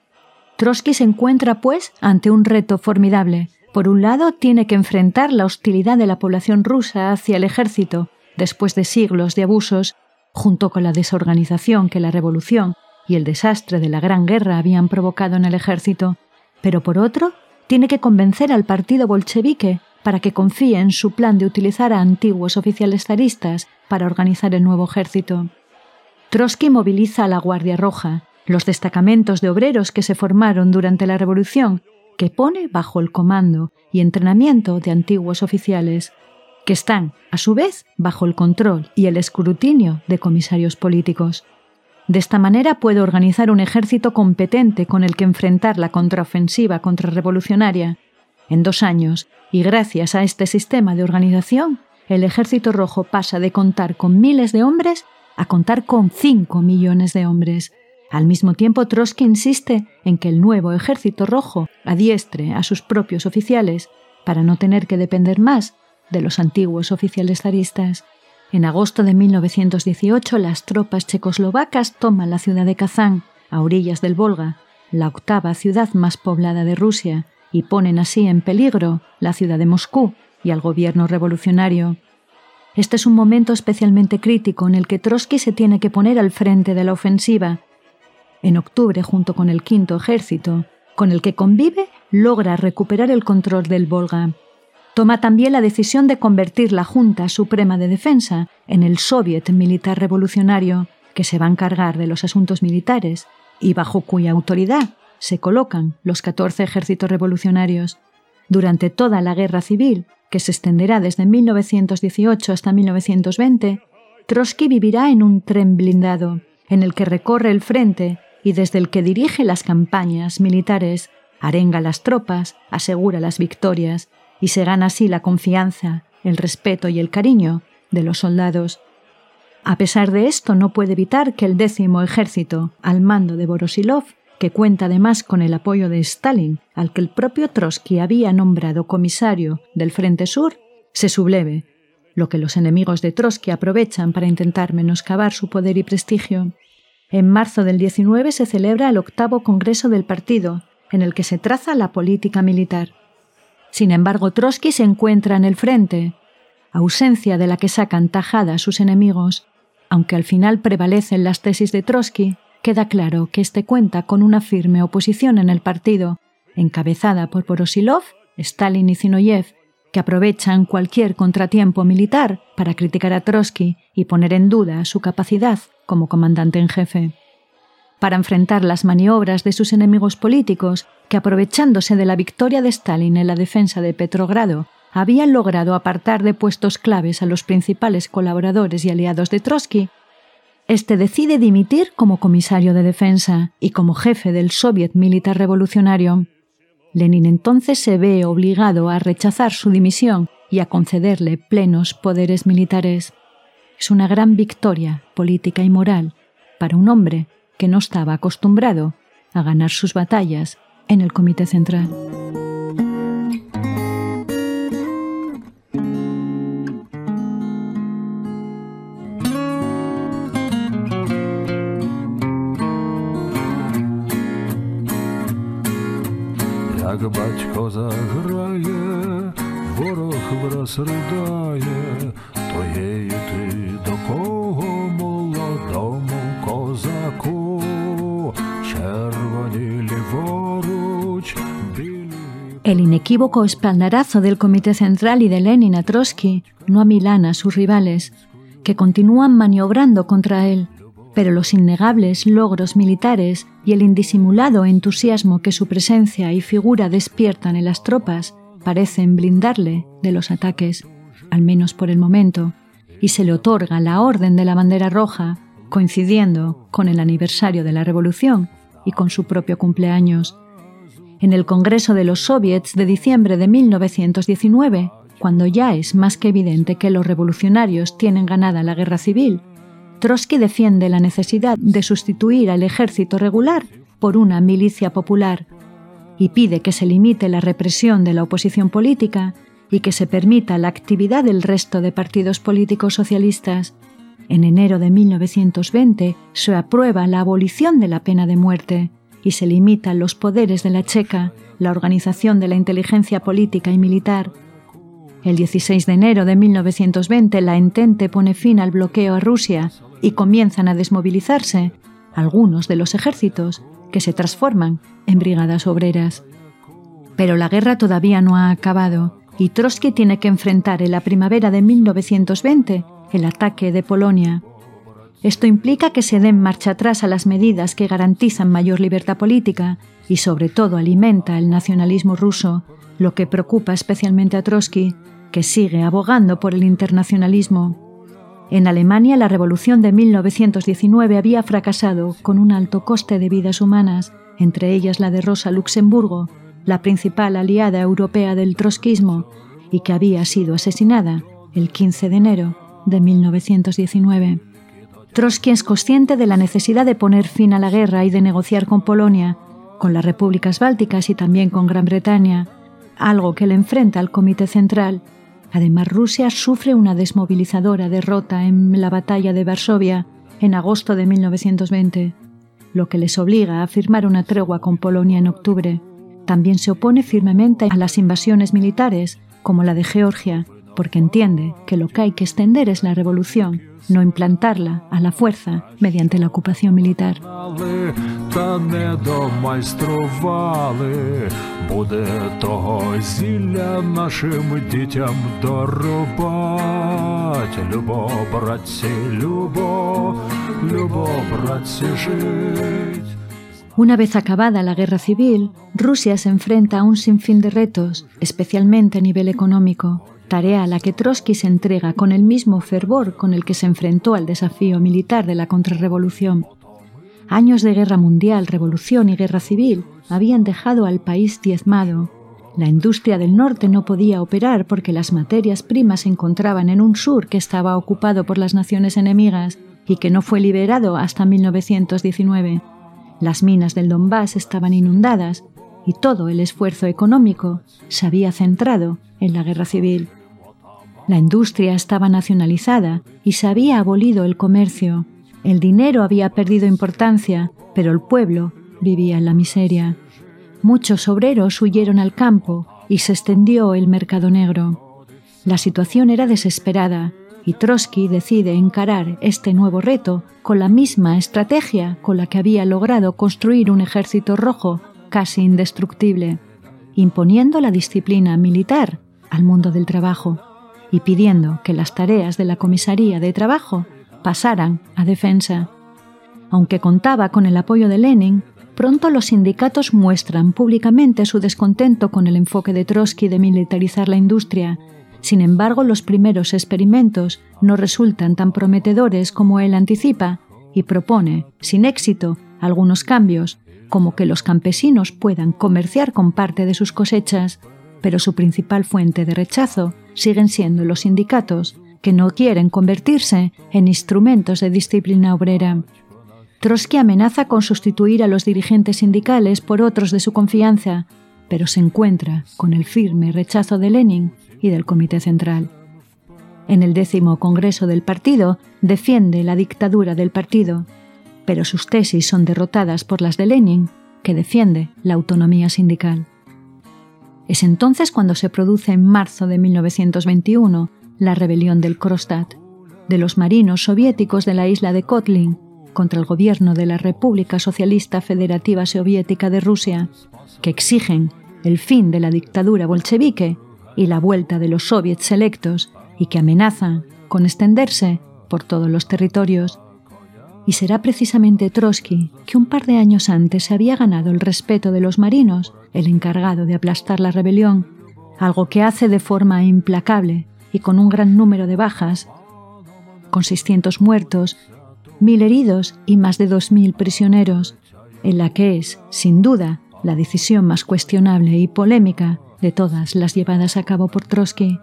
Trotsky se encuentra, pues, ante un reto formidable, por un lado, tiene que enfrentar la hostilidad de la población rusa hacia el ejército, después de siglos de abusos, junto con la desorganización que la revolución y el desastre de la Gran Guerra habían provocado en el ejército. Pero por otro, tiene que convencer al partido bolchevique para que confíe en su plan de utilizar a antiguos oficiales zaristas para organizar el nuevo ejército. Trotsky moviliza a la Guardia Roja, los destacamentos de obreros que se formaron durante la Revolución que pone bajo el comando y entrenamiento de antiguos oficiales, que están, a su vez, bajo el control y el escrutinio de comisarios políticos. De esta manera puede organizar un ejército competente con el que enfrentar la contraofensiva contrarrevolucionaria. En dos años, y gracias a este sistema de organización, el ejército rojo pasa de contar con miles de hombres a contar con cinco millones de hombres, al mismo tiempo, Trotsky insiste en que el nuevo ejército rojo adiestre a sus propios oficiales para no tener que depender más de los antiguos oficiales zaristas. En agosto de 1918 las tropas checoslovacas toman la ciudad de Kazán, a orillas del Volga, la octava ciudad más poblada de Rusia, y ponen así en peligro la ciudad de Moscú y al gobierno revolucionario. Este es un momento especialmente crítico en el que Trotsky se tiene que poner al frente de la ofensiva. En octubre, junto con el quinto ejército, con el que convive, logra recuperar el control del Volga. Toma también la decisión de convertir la Junta Suprema de Defensa en el Soviet Militar Revolucionario, que se va a encargar de los asuntos militares y bajo cuya autoridad se colocan los 14 ejércitos revolucionarios. Durante toda la guerra civil, que se extenderá desde 1918 hasta 1920, Trotsky vivirá en un tren blindado, en el que recorre el frente y desde el que dirige las campañas militares, arenga las tropas, asegura las victorias y se gana así la confianza, el respeto y el cariño de los soldados. A pesar de esto, no puede evitar que el décimo ejército, al mando de Borosilov, que cuenta además con el apoyo de Stalin, al que el propio Trotsky había nombrado comisario del Frente Sur, se subleve, lo que los enemigos de Trotsky aprovechan para intentar menoscabar su poder y prestigio. En marzo del 19 se celebra el octavo Congreso del Partido, en el que se traza la política militar. Sin embargo, Trotsky se encuentra en el frente, ausencia de la que sacan tajada sus enemigos, aunque al final prevalecen las tesis de Trotsky, queda claro que este cuenta con una firme oposición en el partido, encabezada por Porosilov, Stalin y Zinoyev, que aprovechan cualquier contratiempo militar para criticar a Trotsky y poner en duda su capacidad como comandante en jefe. Para enfrentar las maniobras de sus enemigos políticos, que aprovechándose de la victoria de Stalin en la defensa de Petrogrado, habían logrado apartar de puestos claves a los principales colaboradores y aliados de Trotsky, este decide dimitir como comisario de defensa y como jefe del Soviet Militar Revolucionario. Lenin entonces se ve obligado a rechazar su dimisión y a concederle plenos poderes militares. Es una gran victoria política y moral para un hombre que no estaba acostumbrado a ganar sus batallas en el Comité Central. Inequívoco espaldarazo del Comité Central y de Lenin a Trotsky no amilana a sus rivales, que continúan maniobrando contra él, pero los innegables logros militares y el indisimulado entusiasmo que su presencia y figura despiertan en las tropas parecen blindarle de los ataques, al menos por el momento, y se le otorga la Orden de la Bandera Roja, coincidiendo con el aniversario de la Revolución y con su propio cumpleaños. En el Congreso de los Soviets de diciembre de 1919, cuando ya es más que evidente que los revolucionarios tienen ganada la guerra civil Trotsky defiende la necesidad de sustituir al ejército regular por una milicia popular y pide que se limite la represión de la oposición política y que se permita la actividad del resto de partidos políticos socialistas. En enero de 1920 se aprueba la abolición de la pena de muerte y se limitan los poderes de la Checa, la organización de la inteligencia política y militar. El 16 de enero de 1920 la Entente pone fin al bloqueo a Rusia y comienzan a desmovilizarse algunos de los ejércitos que se transforman en brigadas obreras. Pero la guerra todavía no ha acabado y Trotsky tiene que enfrentar en la primavera de 1920 el ataque de Polonia. Esto implica que se den marcha atrás a las medidas que garantizan mayor libertad política y sobre todo alimenta el nacionalismo ruso, lo que preocupa especialmente a Trotsky, que sigue abogando por el internacionalismo. En Alemania la revolución de 1919 había fracasado con un alto coste de vidas humanas, entre ellas la de Rosa Luxemburgo, la principal aliada europea del trotskismo, y que había sido asesinada el 15 de enero de 1919. Trotsky es consciente de la necesidad de poner fin a la guerra y de negociar con Polonia, con las repúblicas bálticas y también con Gran Bretaña, algo que le enfrenta al Comité Central. Además, Rusia sufre una desmovilizadora derrota en la batalla de Varsovia en agosto de 1920, lo que les obliga a firmar una tregua con Polonia en octubre. También se opone firmemente a las invasiones militares, como la de Georgia, porque entiende que lo que hay que extender es la revolución, no implantarla a la fuerza mediante la ocupación militar. Una vez acabada la guerra civil, Rusia se enfrenta a un sinfín de retos, especialmente a nivel económico, tarea a la que Trotsky se entrega con el mismo fervor con el que se enfrentó al desafío militar de la contrarrevolución. Años de guerra mundial, revolución y guerra civil habían dejado al país diezmado. La industria del norte no podía operar porque las materias primas se encontraban en un sur que estaba ocupado por las naciones enemigas y que no fue liberado hasta 1919. Las minas del Donbass estaban inundadas y todo el esfuerzo económico se había centrado en la guerra civil. La industria estaba nacionalizada y se había abolido el comercio. El dinero había perdido importancia, pero el pueblo vivía en la miseria. Muchos obreros huyeron al campo y se extendió el mercado negro. La situación era desesperada y Trotsky decide encarar este nuevo reto con la misma estrategia con la que había logrado construir un ejército rojo casi indestructible, imponiendo la disciplina militar al mundo del trabajo y pidiendo que las tareas de la comisaría de trabajo pasaran a defensa. Aunque contaba con el apoyo de Lenin, pronto los sindicatos muestran públicamente su descontento con el enfoque de Trotsky de militarizar la industria. Sin embargo, los primeros experimentos no resultan tan prometedores como él anticipa y propone, sin éxito, algunos cambios, como que los campesinos puedan comerciar con parte de sus cosechas, pero su principal fuente de rechazo siguen siendo los sindicatos, que no quieren convertirse en instrumentos de disciplina obrera. Trotsky amenaza con sustituir a los dirigentes sindicales por otros de su confianza, pero se encuentra con el firme rechazo de Lenin y del Comité Central. En el décimo Congreso del Partido defiende la dictadura del partido, pero sus tesis son derrotadas por las de Lenin, que defiende la autonomía sindical. Es entonces cuando se produce en marzo de 1921 la rebelión del Kronstadt, de los marinos soviéticos de la isla de Kotlin contra el gobierno de la República Socialista Federativa Soviética de Rusia, que exigen el fin de la dictadura bolchevique y la vuelta de los soviets selectos y que amenazan con extenderse por todos los territorios. Y será precisamente Trotsky, que un par de años antes se había ganado el respeto de los marinos, el encargado de aplastar la rebelión, algo que hace de forma implacable y con un gran número de bajas, con 600 muertos, mil heridos y más de 2.000 prisioneros, en la que es, sin duda, la decisión más cuestionable y polémica de todas las llevadas a cabo por Trotsky.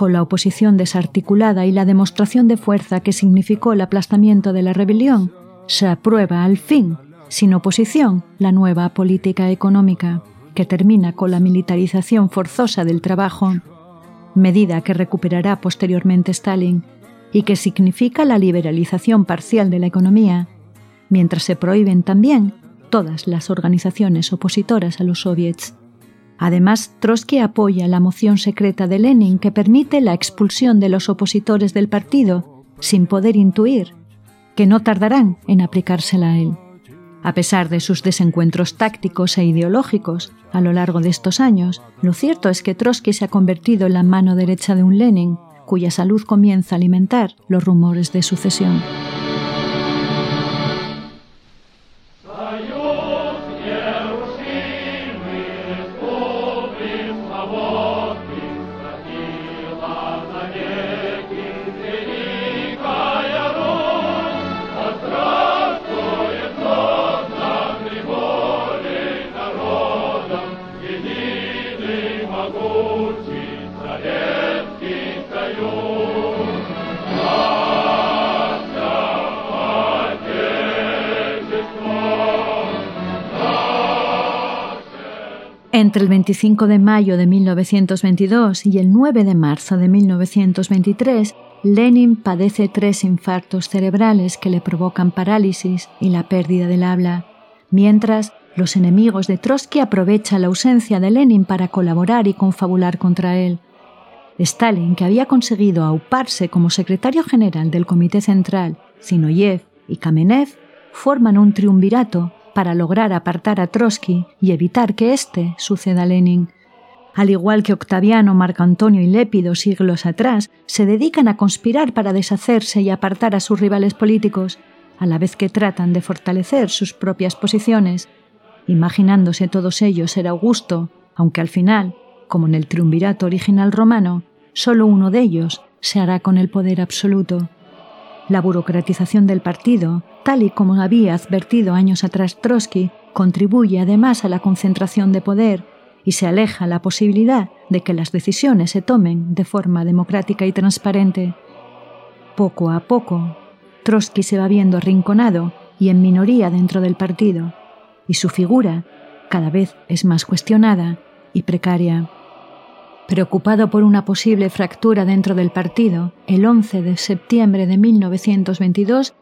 Con la oposición desarticulada y la demostración de fuerza que significó el aplastamiento de la rebelión, se aprueba al fin sin oposición la nueva política económica, que termina con la militarización forzosa del trabajo, medida que recuperará posteriormente Stalin y que significa la liberalización parcial de la economía, mientras se prohíben también todas las organizaciones opositoras a los soviets. Además, Trotsky apoya la moción secreta de Lenin que permite la expulsión de los opositores del partido, sin poder intuir que no tardarán en aplicársela a él. A pesar de sus desencuentros tácticos e ideológicos a lo largo de estos años, lo cierto es que Trotsky se ha convertido en la mano derecha de un Lenin, cuya salud comienza a alimentar los rumores de sucesión. Entre el 25 de mayo de 1922 y el 9 de marzo de 1923, Lenin padece tres infartos cerebrales que le provocan parálisis y la pérdida del habla, mientras los enemigos de Trotsky aprovechan la ausencia de Lenin para colaborar y confabular contra él. Stalin, que había conseguido auparse como secretario general del Comité Central, Zinoyev y Kamenev, forman un triunvirato para lograr apartar a Trotsky y evitar que éste suceda a Lenin. Al igual que Octaviano, Marco Antonio y Lépido siglos atrás, se dedican a conspirar para deshacerse y apartar a sus rivales políticos, a la vez que tratan de fortalecer sus propias posiciones, imaginándose todos ellos ser Augusto, aunque al final, como en el triunvirato original romano, solo uno de ellos se hará con el poder absoluto. La burocratización del partido, tal y como había advertido años atrás Trotsky, contribuye además a la concentración de poder y se aleja la posibilidad de que las decisiones se tomen de forma democrática y transparente. Poco a poco, Trotsky se va viendo arrinconado y en minoría dentro del partido, y su figura cada vez es más cuestionada y precaria. Preocupado por una posible fractura dentro del partido, el 11 de septiembre de 1922,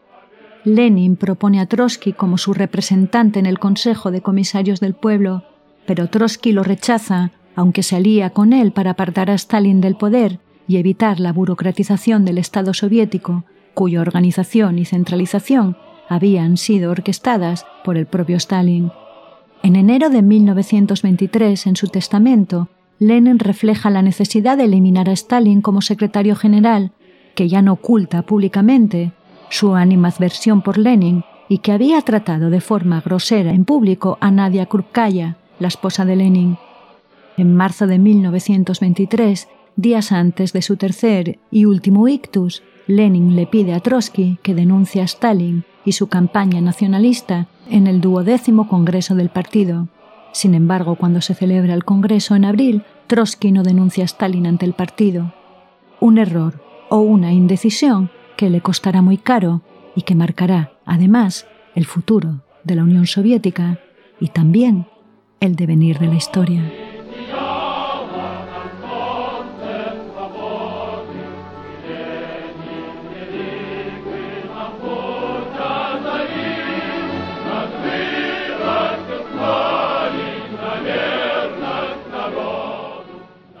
Lenin propone a Trotsky como su representante en el Consejo de Comisarios del Pueblo, pero Trotsky lo rechaza, aunque se alía con él para apartar a Stalin del poder y evitar la burocratización del Estado soviético, cuya organización y centralización habían sido orquestadas por el propio Stalin. En enero de 1923, en su testamento, Lenin refleja la necesidad de eliminar a Stalin como secretario general, que ya no oculta públicamente su animadversión por Lenin y que había tratado de forma grosera en público a Nadia Krupkaya, la esposa de Lenin. En marzo de 1923, días antes de su tercer y último ictus, Lenin le pide a Trotsky que denuncie a Stalin y su campaña nacionalista en el duodécimo Congreso del Partido. Sin embargo, cuando se celebra el Congreso en abril, Trotsky no denuncia a Stalin ante el partido. Un error o una indecisión que le costará muy caro y que marcará, además, el futuro de la Unión Soviética y también el devenir de la historia.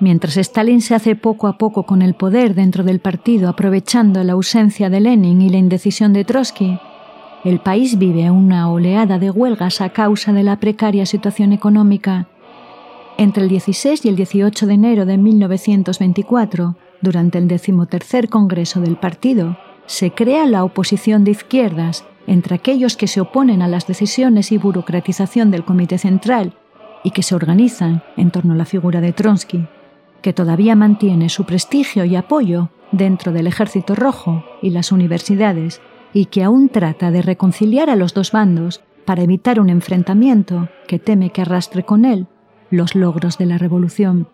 Mientras Stalin se hace poco a poco con el poder dentro del partido, aprovechando la ausencia de Lenin y la indecisión de Trotsky, el país vive una oleada de huelgas a causa de la precaria situación económica. Entre el 16 y el 18 de enero de 1924, durante el decimotercer Congreso del Partido, se crea la oposición de izquierdas entre aquellos que se oponen a las decisiones y burocratización del Comité Central y que se organizan en torno a la figura de Trotsky que todavía mantiene su prestigio y apoyo dentro del Ejército Rojo y las universidades, y que aún trata de reconciliar a los dos bandos para evitar un enfrentamiento que teme que arrastre con él los logros de la revolución.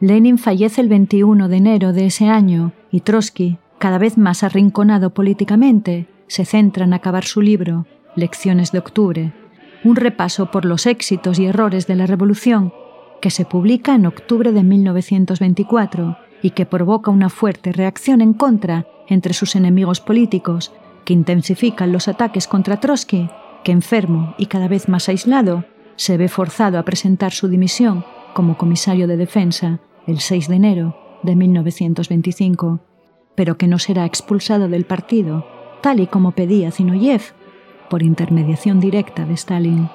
Lenin fallece el 21 de enero de ese año y Trotsky, cada vez más arrinconado políticamente, se centra en acabar su libro, Lecciones de Octubre, un repaso por los éxitos y errores de la revolución que se publica en octubre de 1924 y que provoca una fuerte reacción en contra entre sus enemigos políticos, que intensifican los ataques contra Trotsky, que enfermo y cada vez más aislado, se ve forzado a presentar su dimisión como comisario de defensa el 6 de enero de 1925, pero que no será expulsado del partido, tal y como pedía Zinoyev, por intermediación directa de Stalin.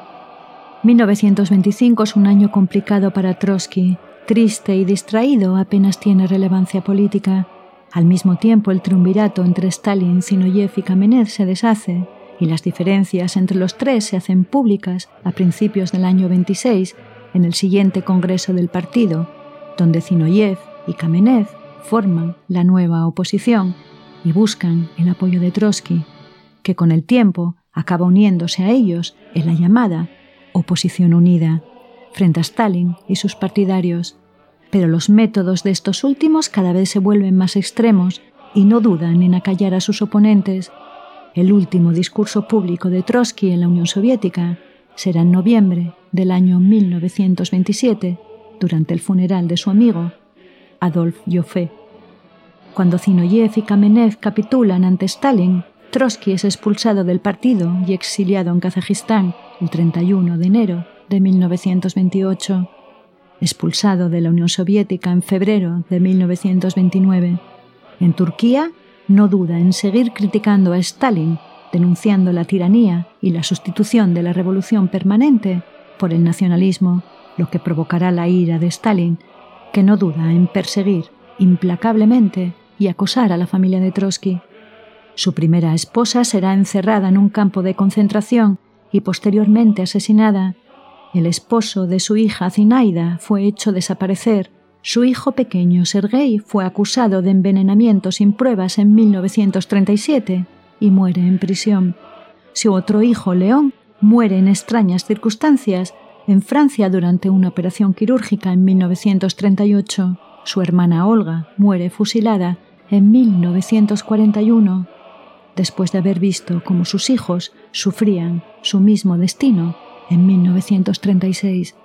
1925 es un año complicado para Trotsky. Triste y distraído, apenas tiene relevancia política. Al mismo tiempo, el triunvirato entre Stalin, Zinoyev y Kamenev se deshace y las diferencias entre los tres se hacen públicas a principios del año 26 en el siguiente Congreso del Partido, donde Zinoyev y Kamenev forman la nueva oposición y buscan el apoyo de Trotsky, que con el tiempo acaba uniéndose a ellos en la llamada oposición unida frente a Stalin y sus partidarios, pero los métodos de estos últimos cada vez se vuelven más extremos y no dudan en acallar a sus oponentes. El último discurso público de Trotsky en la Unión Soviética será en noviembre del año 1927, durante el funeral de su amigo, Adolf Joffé. Cuando Zinoyev y Kamenev capitulan ante Stalin, Trotsky es expulsado del partido y exiliado en Kazajistán el 31 de enero de 1928, expulsado de la Unión Soviética en febrero de 1929. En Turquía no duda en seguir criticando a Stalin, denunciando la tiranía y la sustitución de la revolución permanente por el nacionalismo, lo que provocará la ira de Stalin, que no duda en perseguir implacablemente y acosar a la familia de Trotsky. Su primera esposa será encerrada en un campo de concentración y posteriormente asesinada. El esposo de su hija Zinaida fue hecho desaparecer. Su hijo pequeño Sergei fue acusado de envenenamiento sin pruebas en 1937 y muere en prisión. Su otro hijo, León, muere en extrañas circunstancias en Francia durante una operación quirúrgica en 1938. Su hermana Olga muere fusilada en 1941 después de haber visto cómo sus hijos sufrían su mismo destino en 1936.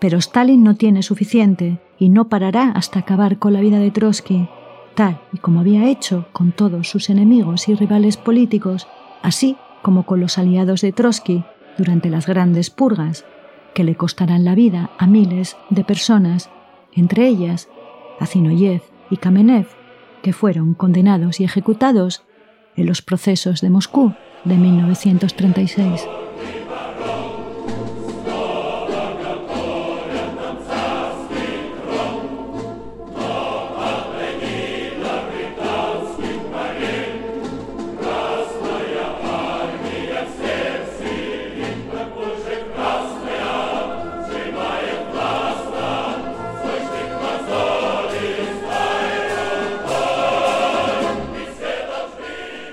Pero Stalin no tiene suficiente y no parará hasta acabar con la vida de Trotsky, tal y como había hecho con todos sus enemigos y rivales políticos, así como con los aliados de Trotsky durante las grandes purgas, que le costarán la vida a miles de personas, entre ellas a Zinoyev y Kamenev, que fueron condenados y ejecutados en los procesos de Moscú de 1936.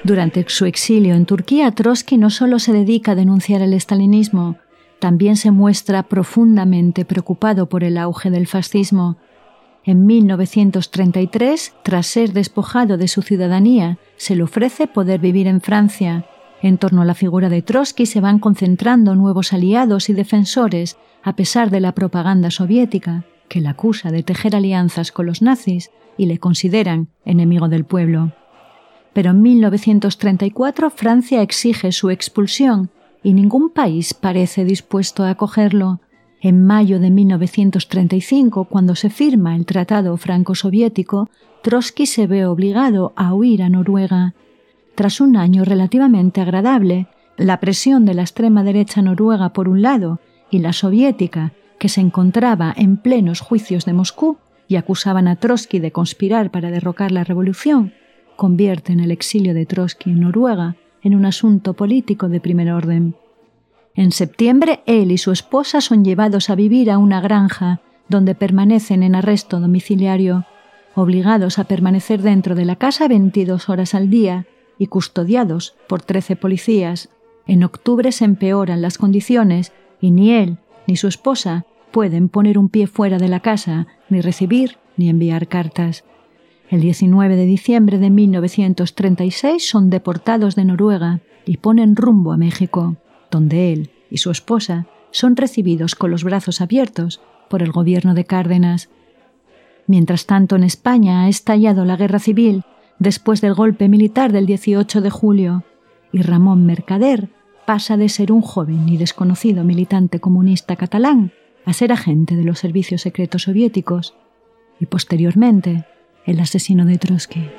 Durante su exilio en Turquía, Trotsky no solo se dedica a denunciar el estalinismo, también se muestra profundamente preocupado por el auge del fascismo. En 1933, tras ser despojado de su ciudadanía, se le ofrece poder vivir en Francia. En torno a la figura de Trotsky se van concentrando nuevos aliados y defensores, a pesar de la propaganda soviética, que le acusa de tejer alianzas con los nazis y le consideran enemigo del pueblo pero en 1934 Francia exige su expulsión y ningún país parece dispuesto a acogerlo. En mayo de 1935, cuando se firma el Tratado Franco-Soviético, Trotsky se ve obligado a huir a Noruega. Tras un año relativamente agradable, la presión de la extrema derecha noruega por un lado y la soviética, que se encontraba en plenos juicios de Moscú y acusaban a Trotsky de conspirar para derrocar la revolución, convierten el exilio de Trotsky en Noruega en un asunto político de primer orden. En septiembre, él y su esposa son llevados a vivir a una granja, donde permanecen en arresto domiciliario, obligados a permanecer dentro de la casa 22 horas al día y custodiados por 13 policías. En octubre se empeoran las condiciones y ni él ni su esposa pueden poner un pie fuera de la casa, ni recibir ni enviar cartas. El 19 de diciembre de 1936 son deportados de Noruega y ponen rumbo a México, donde él y su esposa son recibidos con los brazos abiertos por el gobierno de Cárdenas. Mientras tanto, en España ha estallado la guerra civil después del golpe militar del 18 de julio, y Ramón Mercader pasa de ser un joven y desconocido militante comunista catalán a ser agente de los servicios secretos soviéticos, y posteriormente el asesino de Trotsky.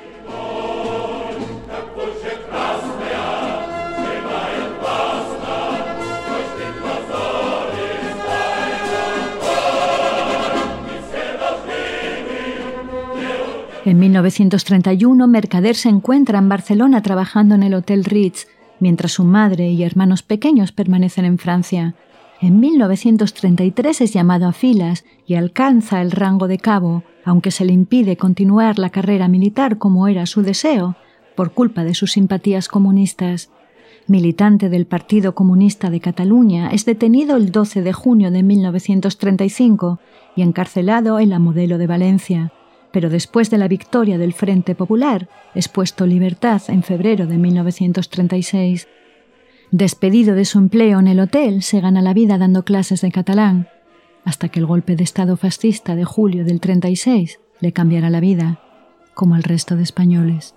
En 1931, Mercader se encuentra en Barcelona trabajando en el Hotel Ritz, mientras su madre y hermanos pequeños permanecen en Francia. En 1933 es llamado a filas y alcanza el rango de cabo, aunque se le impide continuar la carrera militar como era su deseo, por culpa de sus simpatías comunistas. Militante del Partido Comunista de Cataluña, es detenido el 12 de junio de 1935 y encarcelado en la Modelo de Valencia, pero después de la victoria del Frente Popular, es puesto libertad en febrero de 1936. Despedido de su empleo en el hotel, se gana la vida dando clases de catalán, hasta que el golpe de Estado fascista de julio del 36 le cambiará la vida, como el resto de españoles.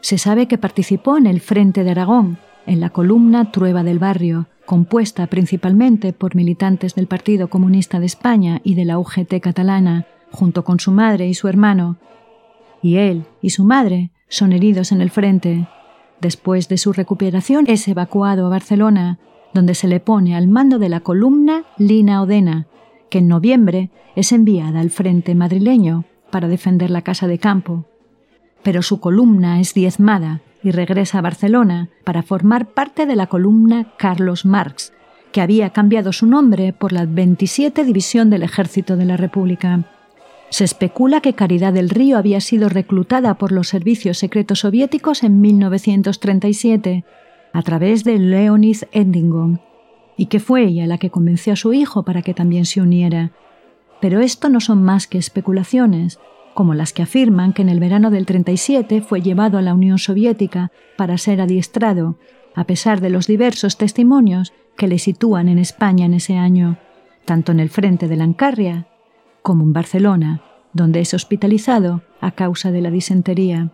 Se sabe que participó en el Frente de Aragón, en la columna Trueba del Barrio, compuesta principalmente por militantes del Partido Comunista de España y de la UGT catalana, junto con su madre y su hermano. Y él y su madre son heridos en el frente. Después de su recuperación es evacuado a Barcelona, donde se le pone al mando de la columna Lina Odena, que en noviembre es enviada al frente madrileño para defender la casa de campo. Pero su columna es diezmada y regresa a Barcelona para formar parte de la columna Carlos Marx, que había cambiado su nombre por la 27 División del Ejército de la República. Se especula que Caridad del Río había sido reclutada por los servicios secretos soviéticos en 1937 a través de Leonid Endingon y que fue ella la que convenció a su hijo para que también se uniera. Pero esto no son más que especulaciones, como las que afirman que en el verano del 37 fue llevado a la Unión Soviética para ser adiestrado, a pesar de los diversos testimonios que le sitúan en España en ese año, tanto en el frente de Lancarria como en Barcelona, donde es hospitalizado a causa de la disentería.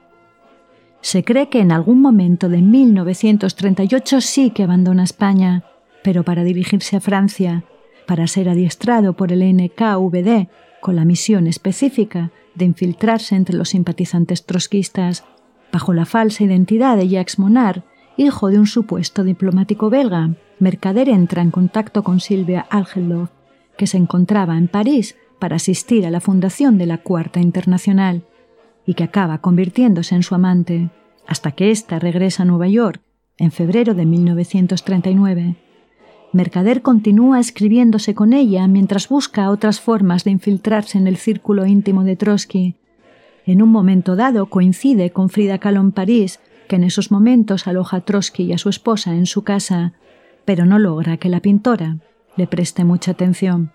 Se cree que en algún momento de 1938 sí que abandona España, pero para dirigirse a Francia, para ser adiestrado por el NKVD con la misión específica de infiltrarse entre los simpatizantes trotskistas bajo la falsa identidad de Jacques Monard, hijo de un supuesto diplomático belga. Mercader entra en contacto con Silvia Algelov, que se encontraba en París para asistir a la fundación de la Cuarta Internacional y que acaba convirtiéndose en su amante, hasta que ésta regresa a Nueva York en febrero de 1939. Mercader continúa escribiéndose con ella mientras busca otras formas de infiltrarse en el círculo íntimo de Trotsky. En un momento dado coincide con Frida Kahlo en París, que en esos momentos aloja a Trotsky y a su esposa en su casa, pero no logra que la pintora le preste mucha atención.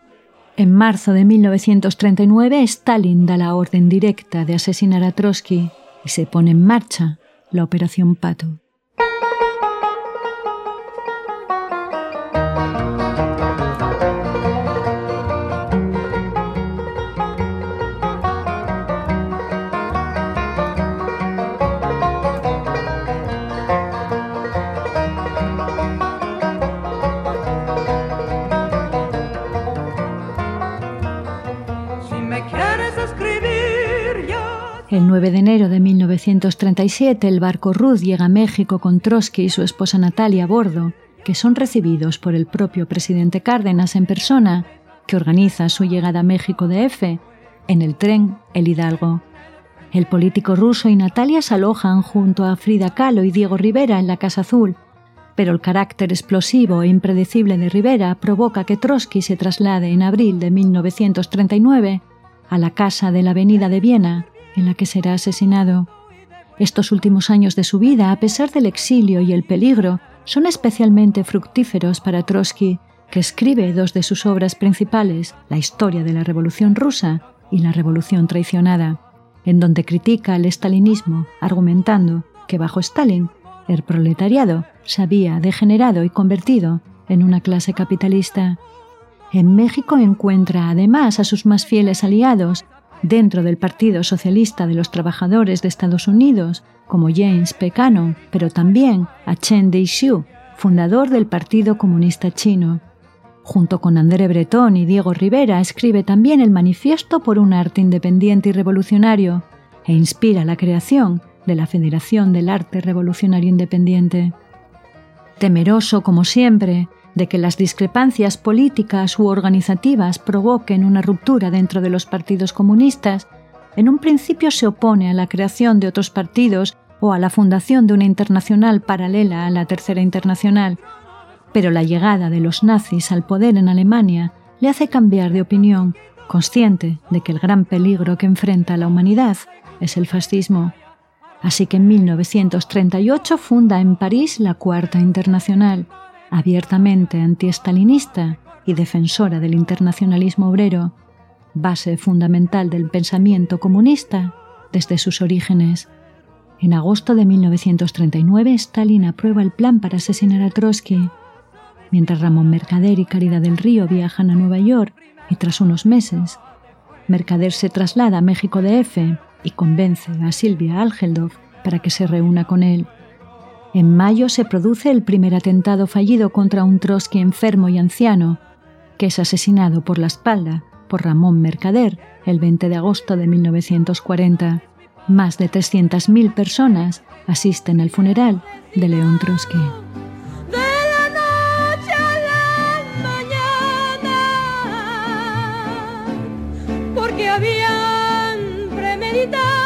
En marzo de 1939, Stalin da la orden directa de asesinar a Trotsky y se pone en marcha la Operación Pato. El 9 de enero de 1937, el barco Ruth llega a México con Trotsky y su esposa Natalia a bordo, que son recibidos por el propio presidente Cárdenas en persona, que organiza su llegada a México de F en el tren El Hidalgo. El político ruso y Natalia se alojan junto a Frida Kahlo y Diego Rivera en la Casa Azul, pero el carácter explosivo e impredecible de Rivera provoca que Trotsky se traslade en abril de 1939 a la casa de la Avenida de Viena, en la que será asesinado. Estos últimos años de su vida, a pesar del exilio y el peligro, son especialmente fructíferos para Trotsky, que escribe dos de sus obras principales, La historia de la Revolución rusa y La Revolución traicionada, en donde critica el estalinismo, argumentando que bajo Stalin el proletariado se había degenerado y convertido en una clase capitalista. En México encuentra además a sus más fieles aliados, dentro del Partido Socialista de los Trabajadores de Estados Unidos, como James Pecano, pero también a Chen Daixiu, fundador del Partido Comunista Chino. Junto con André Breton y Diego Rivera escribe también el Manifiesto por un arte independiente y revolucionario e inspira la creación de la Federación del Arte Revolucionario Independiente. Temeroso, como siempre, de que las discrepancias políticas u organizativas provoquen una ruptura dentro de los partidos comunistas, en un principio se opone a la creación de otros partidos o a la fundación de una internacional paralela a la Tercera Internacional, pero la llegada de los nazis al poder en Alemania le hace cambiar de opinión, consciente de que el gran peligro que enfrenta la humanidad es el fascismo. Así que en 1938 funda en París la Cuarta Internacional, abiertamente antiestalinista y defensora del internacionalismo obrero, base fundamental del pensamiento comunista desde sus orígenes. En agosto de 1939, Stalin aprueba el plan para asesinar a Trotsky. Mientras Ramón Mercader y Caridad del Río viajan a Nueva York y tras unos meses, Mercader se traslada a México DF y convence a Silvia Algeldorf para que se reúna con él. En mayo se produce el primer atentado fallido contra un Trotsky enfermo y anciano, que es asesinado por la espalda por Ramón Mercader el 20 de agosto de 1940. Más de 300.000 personas asisten al funeral de León Trotsky. porque habían premeditado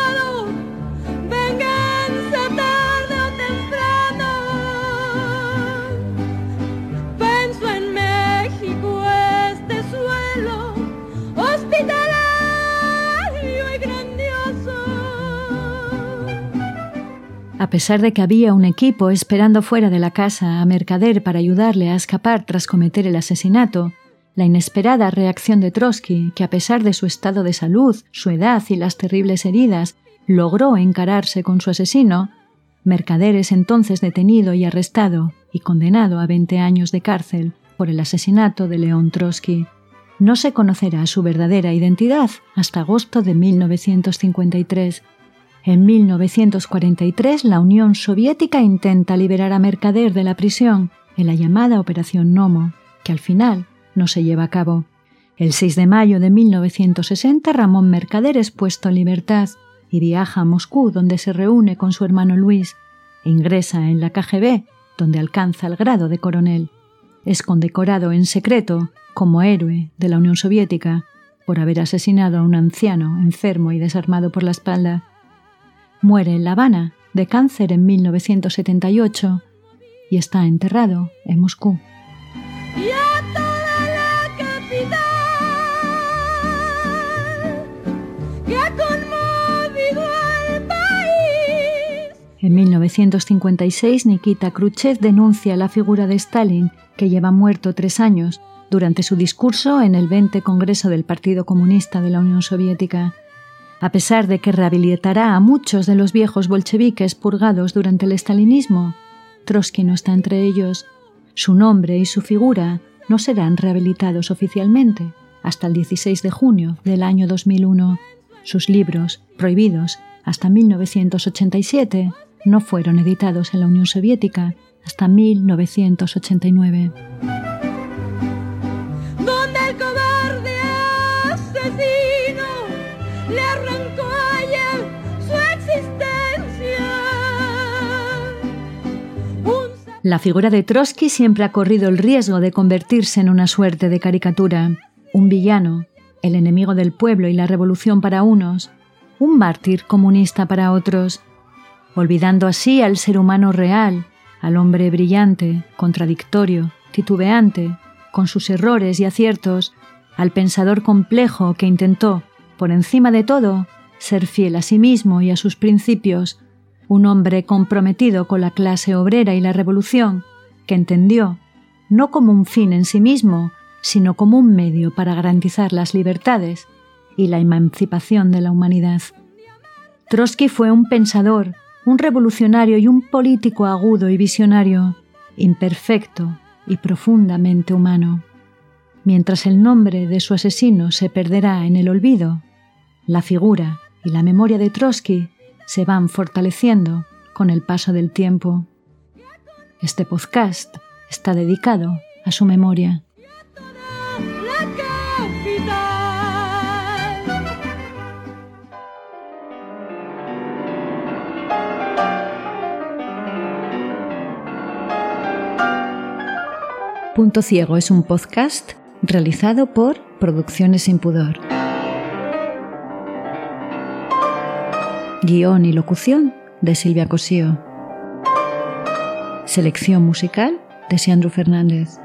A pesar de que había un equipo esperando fuera de la casa a Mercader para ayudarle a escapar tras cometer el asesinato, la inesperada reacción de Trotsky, que a pesar de su estado de salud, su edad y las terribles heridas, logró encararse con su asesino, Mercader es entonces detenido y arrestado y condenado a 20 años de cárcel por el asesinato de León Trotsky. No se conocerá su verdadera identidad hasta agosto de 1953. En 1943 la Unión Soviética intenta liberar a Mercader de la prisión en la llamada Operación Nomo, que al final no se lleva a cabo. El 6 de mayo de 1960 Ramón Mercader es puesto en libertad y viaja a Moscú donde se reúne con su hermano Luis e ingresa en la KGB donde alcanza el grado de coronel. Es condecorado en secreto como héroe de la Unión Soviética por haber asesinado a un anciano enfermo y desarmado por la espalda. Muere en La Habana de cáncer en 1978 y está enterrado en Moscú. En 1956, Nikita Khrushchev denuncia la figura de Stalin, que lleva muerto tres años, durante su discurso en el 20 Congreso del Partido Comunista de la Unión Soviética. A pesar de que rehabilitará a muchos de los viejos bolcheviques purgados durante el estalinismo, Trotsky no está entre ellos. Su nombre y su figura no serán rehabilitados oficialmente hasta el 16 de junio del año 2001. Sus libros, prohibidos hasta 1987, no fueron editados en la Unión Soviética hasta 1989. La figura de Trotsky siempre ha corrido el riesgo de convertirse en una suerte de caricatura, un villano, el enemigo del pueblo y la revolución para unos, un mártir comunista para otros, olvidando así al ser humano real, al hombre brillante, contradictorio, titubeante, con sus errores y aciertos, al pensador complejo que intentó, por encima de todo, ser fiel a sí mismo y a sus principios, un hombre comprometido con la clase obrera y la revolución, que entendió, no como un fin en sí mismo, sino como un medio para garantizar las libertades y la emancipación de la humanidad. Trotsky fue un pensador, un revolucionario y un político agudo y visionario, imperfecto y profundamente humano. Mientras el nombre de su asesino se perderá en el olvido, la figura y la memoria de Trotsky se van fortaleciendo con el paso del tiempo. Este podcast está dedicado a su memoria. Punto Ciego es un podcast realizado por Producciones Sin Pudor. Guión y locución de Silvia Cosío. Selección musical de Sandro Fernández.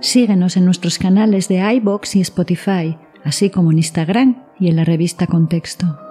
Síguenos en nuestros canales de iBox y Spotify, así como en Instagram y en la revista Contexto.